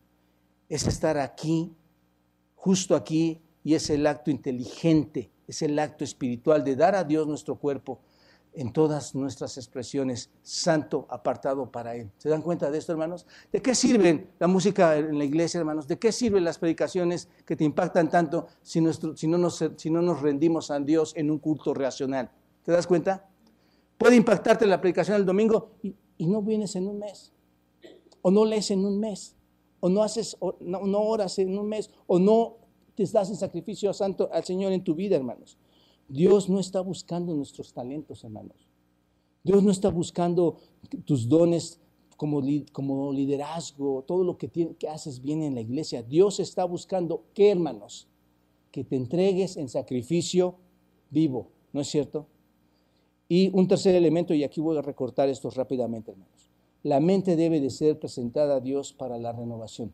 S2: es estar aquí, justo aquí, y es el acto inteligente, es el acto espiritual de dar a Dios nuestro cuerpo en todas nuestras expresiones, santo, apartado para Él. ¿Se dan cuenta de esto, hermanos? ¿De qué sirven la música en la iglesia, hermanos? ¿De qué sirven las predicaciones que te impactan tanto si, no, nos, si no nos rendimos a Dios en un culto racional? ¿Te das cuenta? Puede impactarte la predicación el domingo y, no vienes en un mes, o no lees en un mes, o no haces, o no, no oras en un mes, o no te das en sacrificio santo al Señor en tu vida, hermanos. Dios no está buscando nuestros talentos, hermanos. Dios no está buscando tus dones como, como liderazgo, todo lo que, que haces bien en la iglesia. Dios está buscando, ¿qué, hermanos? Que te entregues en sacrificio vivo, ¿no es cierto? Y un tercer elemento, y aquí voy a recortar esto rápidamente, hermanos. La mente debe de ser presentada a Dios para la renovación.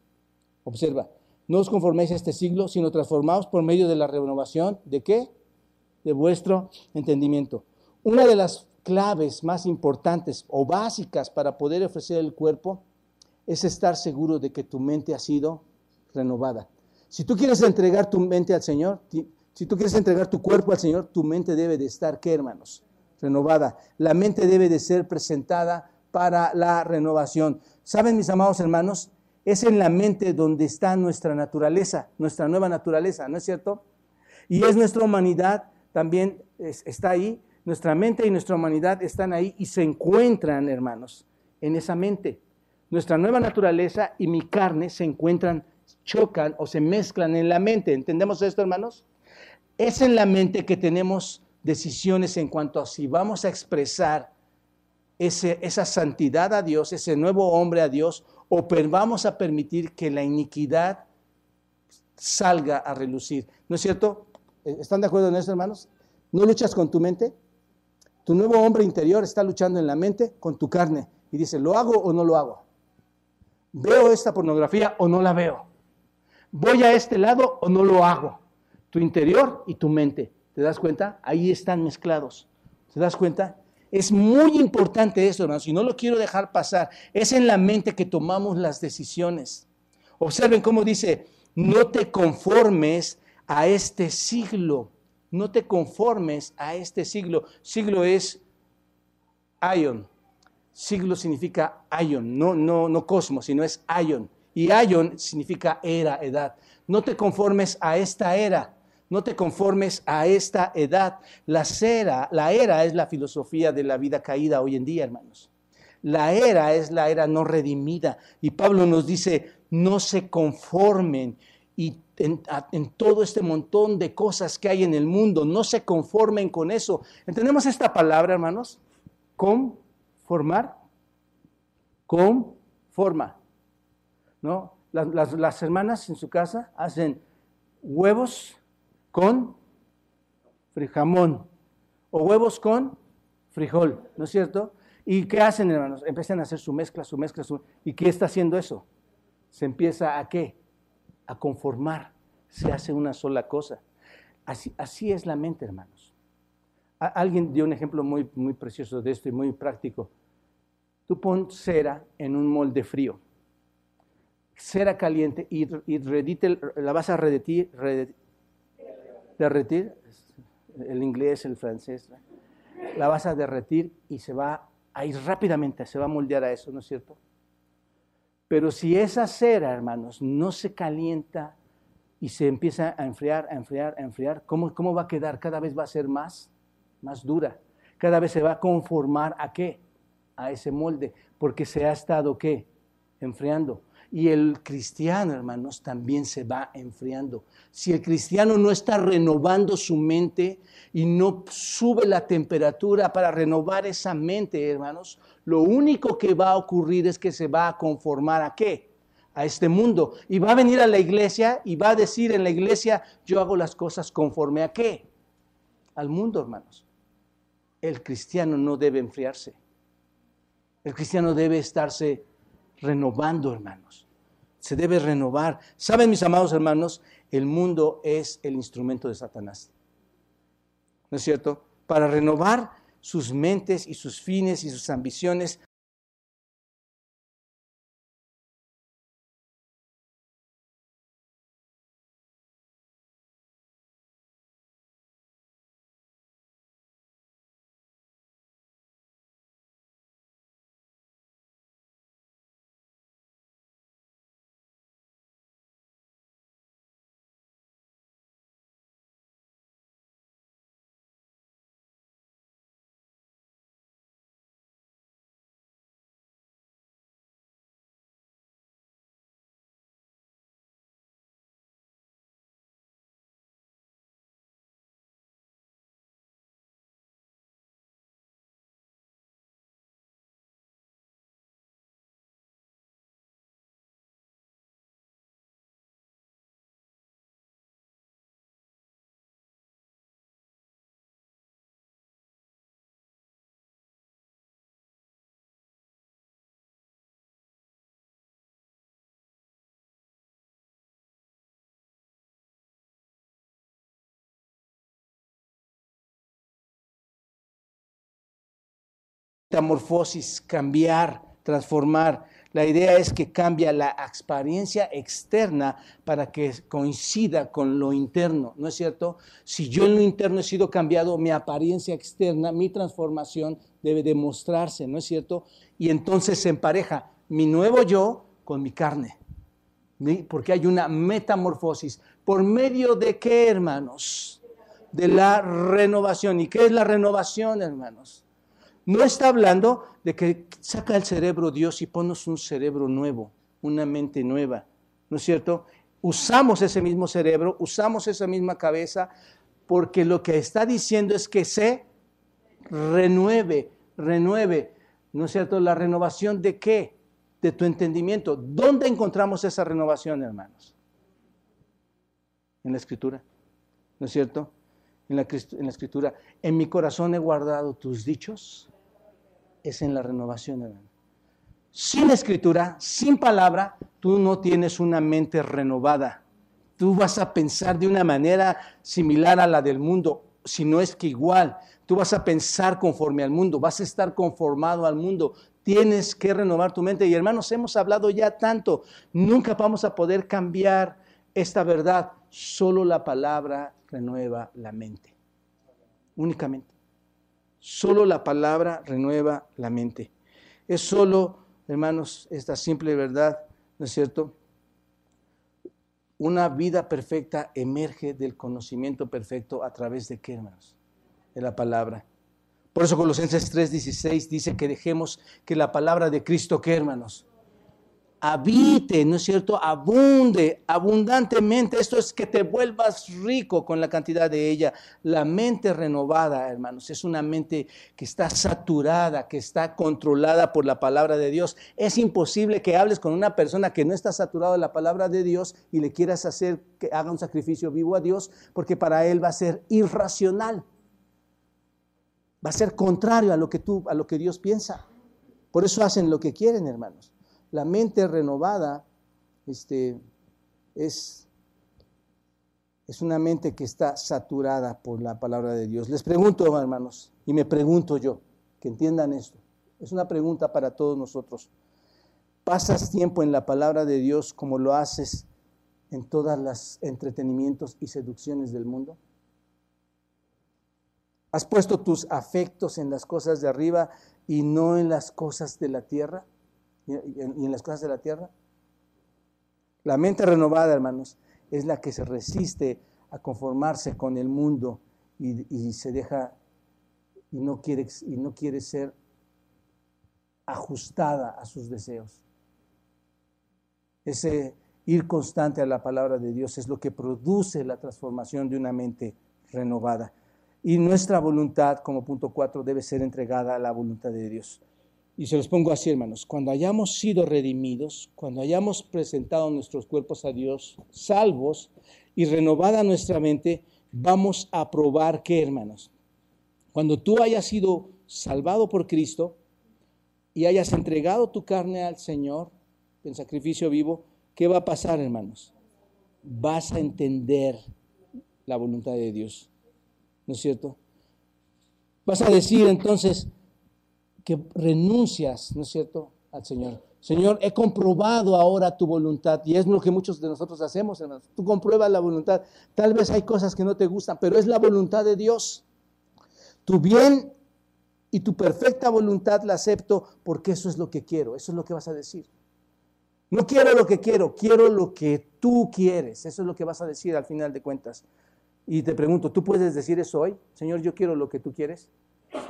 S2: Observa, no os conforméis a este siglo, sino transformaos por medio de la renovación. ¿De qué? De vuestro entendimiento. Una de las claves más importantes o básicas para poder ofrecer el cuerpo es estar seguro de que tu mente ha sido renovada. Si tú quieres entregar tu mente al Señor, si tú quieres entregar tu cuerpo al Señor, tu mente debe de estar, ¿qué hermanos? Renovada. La mente debe de ser presentada para la renovación. ¿Saben, mis amados hermanos? Es en la mente donde está nuestra naturaleza, nuestra nueva naturaleza, ¿no es cierto? Y es nuestra humanidad también está ahí, nuestra mente y nuestra humanidad están ahí y se encuentran, hermanos, en esa mente. Nuestra nueva naturaleza y mi carne se encuentran, chocan o se mezclan en la mente. ¿Entendemos esto, hermanos? Es en la mente que tenemos decisiones en cuanto a si vamos a expresar ese, esa santidad a Dios, ese nuevo hombre a Dios, o vamos a permitir que la iniquidad salga a relucir. ¿No es cierto? ¿Están de acuerdo en eso, hermanos? ¿No luchas con tu mente? Tu nuevo hombre interior está luchando en la mente con tu carne y dice, ¿lo hago o no lo hago? ¿Veo esta pornografía o no la veo? ¿Voy a este lado o no lo hago? Tu interior y tu mente. ¿Te das cuenta? Ahí están mezclados. ¿Te das cuenta? Es muy importante eso, hermanos, y no lo quiero dejar pasar. Es en la mente que tomamos las decisiones. Observen cómo dice, no te conformes a este siglo. No te conformes a este siglo. Siglo es ion. Siglo significa ion, no, no, no cosmos, sino es ion. Y ion significa era, edad. No te conformes a esta era. No te conformes a esta edad. La, cera, la era es la filosofía de la vida caída hoy en día, hermanos. La era es la era no redimida. Y Pablo nos dice, no se conformen y en, todo este montón de cosas que hay en el mundo. No se conformen con eso. ¿Entendemos esta palabra, hermanos? Conformar. Conforma. ¿No? Las hermanas en su casa hacen huevos con frijamón o huevos con frijol, ¿no es cierto? ¿Y qué hacen, hermanos? Empiezan a hacer su mezcla, su mezcla, su... ¿Y qué está haciendo eso? Se empieza a qué? a conformar, se hace una sola cosa. Así, así es la mente, hermanos. alguien dio un ejemplo muy, muy precioso de esto y muy práctico. Tú pon cera en un molde frío, cera caliente y, la vas a derretir, derretir, el inglés, el francés, la vas a derretir y se va a ir rápidamente, se va a moldear a eso, ¿no es cierto? Pero si esa cera, hermanos, no se calienta y se empieza a enfriar, a enfriar, a enfriar, ¿cómo, cómo va a quedar? Cada vez va a ser más, más dura. Cada vez se va a conformar a qué? A ese molde, porque se ha estado qué? Enfriando. Y el cristiano, hermanos, también se va enfriando. Si el cristiano no está renovando su mente y no sube la temperatura para renovar esa mente, hermanos, lo único que va a ocurrir es que se va a conformar a qué? A este mundo. Y va a venir a la iglesia y va a decir en la iglesia, yo hago las cosas conforme a qué? Al mundo, hermanos. El cristiano no debe enfriarse. El cristiano debe estarse renovando, hermanos. Se debe renovar. Saben, mis amados hermanos, el mundo es el instrumento de Satanás. ¿No es cierto? Para renovar sus mentes y sus fines y sus ambiciones metamorfosis, cambiar, transformar. La idea es que cambia la experiencia externa para que coincida con lo interno, ¿no es cierto? Si yo en lo interno he sido cambiado, mi apariencia externa, mi transformación debe demostrarse, ¿no es cierto? Y entonces se empareja mi nuevo yo con mi carne, porque hay una metamorfosis. ¿Por medio de qué, hermanos? De la renovación. ¿Y qué es la renovación, hermanos? No está hablando de que saca el cerebro Dios y ponos un cerebro nuevo, una mente nueva, ¿no es cierto? Usamos ese mismo cerebro, usamos esa misma cabeza, porque lo que está diciendo es que se renueve, renueve, ¿no es cierto? La renovación de qué? De tu entendimiento. ¿Dónde encontramos esa renovación, hermanos? En la escritura, ¿no es cierto? En la, en la escritura, en mi corazón he guardado tus dichos es en la renovación, hermano. Sin escritura, sin palabra, tú no tienes una mente renovada. Tú vas a pensar de una manera similar a la del mundo, si no es que igual. Tú vas a pensar conforme al mundo, vas a estar conformado al mundo. Tienes que renovar tu mente. Y hermanos, hemos hablado ya tanto. Nunca vamos a poder cambiar esta verdad. Solo la palabra renueva la mente. Únicamente. Solo la palabra renueva la mente. Es solo, hermanos, esta simple verdad, ¿no es cierto? Una vida perfecta emerge del conocimiento perfecto a través de qué, hermanos? De la palabra. Por eso Colosenses 3:16 dice que dejemos que la palabra de Cristo, ¿qué, hermanos? Habite, ¿no es cierto? Abunde, abundantemente. Esto es que te vuelvas rico con la cantidad de ella. La mente renovada, hermanos, es una mente que está saturada, que está controlada por la palabra de Dios. Es imposible que hables con una persona que no está saturada de la palabra de Dios y le quieras hacer que haga un sacrificio vivo a Dios, porque para él va a ser irracional. Va a ser contrario a lo que tú, a lo que Dios piensa. Por eso hacen lo que quieren, hermanos la mente renovada este, es, es una mente que está saturada por la palabra de Dios. Les pregunto, hermanos, y me pregunto yo, que entiendan esto. Es una pregunta para todos nosotros. ¿Pasas tiempo en la palabra de Dios como lo haces en todos los entretenimientos y seducciones del mundo? ¿Has puesto tus afectos en las cosas de arriba y no en las cosas de la tierra? Y en, las cosas de la tierra. La mente renovada, hermanos, es la que se resiste a conformarse con el mundo y, se deja y no, quiere, y no quiere ser ajustada a sus deseos. Ese ir constante a la palabra de Dios es lo que produce la transformación de una mente renovada. Y nuestra voluntad, como punto cuatro, debe ser entregada a la voluntad de Dios. Y se los pongo así, hermanos, cuando hayamos sido redimidos, cuando hayamos presentado nuestros cuerpos a Dios, salvos y renovada nuestra mente, vamos a probar qué, hermanos. Cuando tú hayas sido salvado por Cristo y hayas entregado tu carne al Señor en sacrificio vivo, ¿qué va a pasar, hermanos? Vas a entender la voluntad de Dios. ¿No es cierto? Vas a decir entonces, que renuncias, ¿no es cierto?, al Señor. Señor, he comprobado ahora tu voluntad y es lo que muchos de nosotros hacemos, hermanos. Tú compruebas la voluntad. Tal vez hay cosas que no te gustan, pero es la voluntad de Dios. Tu bien y tu perfecta voluntad la acepto porque eso es lo que quiero, eso es lo que vas a decir. No quiero lo que quiero, quiero lo que tú quieres. Eso es lo que vas a decir al final de cuentas. Y te pregunto, ¿tú puedes decir eso hoy? Señor, yo quiero lo que tú quieres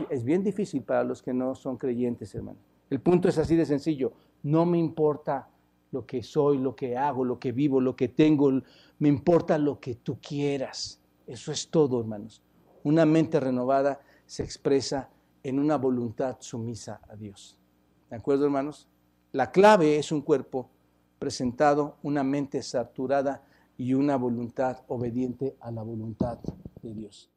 S2: es bien difícil para los que no son creyentes, hermano. El punto es así de sencillo. No me importa lo que soy, lo que hago, lo que vivo, lo que tengo. Me importa lo que tú quieras. Eso es todo, hermanos. Una mente renovada se expresa en una voluntad sumisa a Dios. ¿De acuerdo, hermanos? La clave es un cuerpo presentado, una mente saturada y una voluntad obediente a la voluntad de Dios.